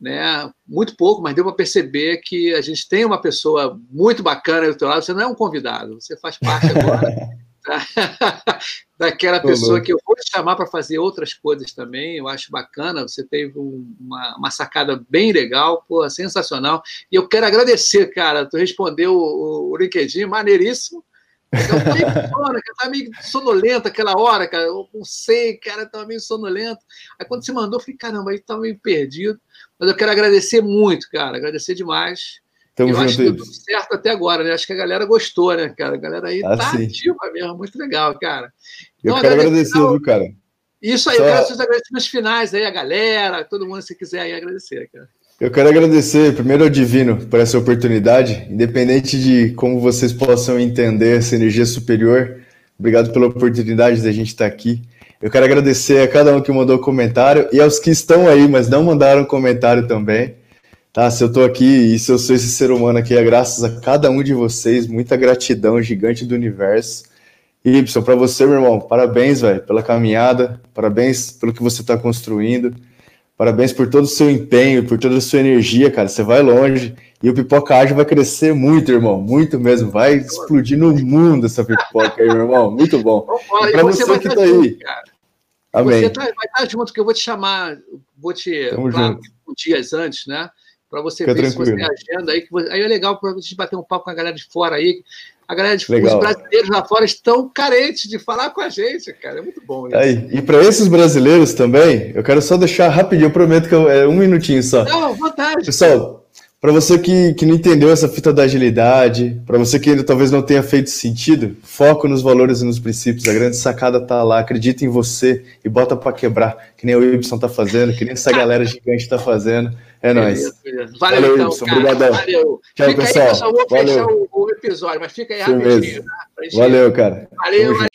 né? Muito pouco, mas deu para perceber que a gente tem uma pessoa muito bacana do teu lado. Você não é um convidado, você faz parte *laughs* agora. *laughs* daquela pessoa que eu vou chamar para fazer outras coisas também. Eu acho bacana. Você teve um, uma, uma, sacada bem legal, pô, sensacional. E eu quero agradecer, cara. Tu respondeu o, o LinkedIn, maneiríssimo. Eu meio sono, tava meio sonolento aquela hora, cara. Eu não sei, cara, tava meio sonolento. Aí quando você mandou, eu falei, caramba, aí tava meio perdido. Mas eu quero agradecer muito, cara, agradecer demais. Tamo eu junto, acho que deu tudo certo até agora, né? Acho que a galera gostou, né, cara? A galera aí ah, tá sim. ativa mesmo, muito legal, cara. Então, eu quero agradecer, viu, cara? Isso aí, Só... eu quero os agradecimentos finais aí, a galera, todo mundo, se quiser aí agradecer, cara. Eu quero agradecer primeiro ao Divino por essa oportunidade, independente de como vocês possam entender essa energia superior. Obrigado pela oportunidade da gente estar aqui. Eu quero agradecer a cada um que mandou comentário e aos que estão aí, mas não mandaram comentário também. Tá, se eu estou aqui e se eu sou esse ser humano aqui, é graças a cada um de vocês, muita gratidão, gigante do universo. Y, para você, meu irmão, parabéns, velho, pela caminhada, parabéns pelo que você está construindo, parabéns por todo o seu empenho, por toda a sua energia, cara, você vai longe. E o Pipoca Ágil vai crescer muito, irmão, muito mesmo, vai explodir no mundo essa pipoca aí, meu irmão, muito bom. Para você, você que está aí. Cara. Amém. Você tá, vai estar junto, que eu vou te chamar, vou te, claro, dias antes, né? Para você Fica ver tranquilo. se você tem agenda aí. Que você, aí é legal para a gente bater um papo com a galera de fora aí. A galera de legal. os brasileiros lá fora estão carentes de falar com a gente, cara. É muito bom isso. Aí, e para esses brasileiros também, eu quero só deixar rapidinho, eu prometo que eu, é um minutinho só. Não, vontade. Pessoal, para você que, que não entendeu essa fita da agilidade, para você que ainda talvez não tenha feito sentido, foco nos valores e nos princípios. A grande sacada tá lá. Acredita em você e bota para quebrar, que nem o Ibson tá fazendo, que nem essa galera gigante tá fazendo. É nóis. Valeu, Valeu então, Ibson. Obrigadão. Valeu. Tchau, fica pessoal. Aí, pessoal. Vou Valeu. fechar o, o, episódio, mas fica aí rapidinho. Tá? Valeu, cara. Valeu, valeu.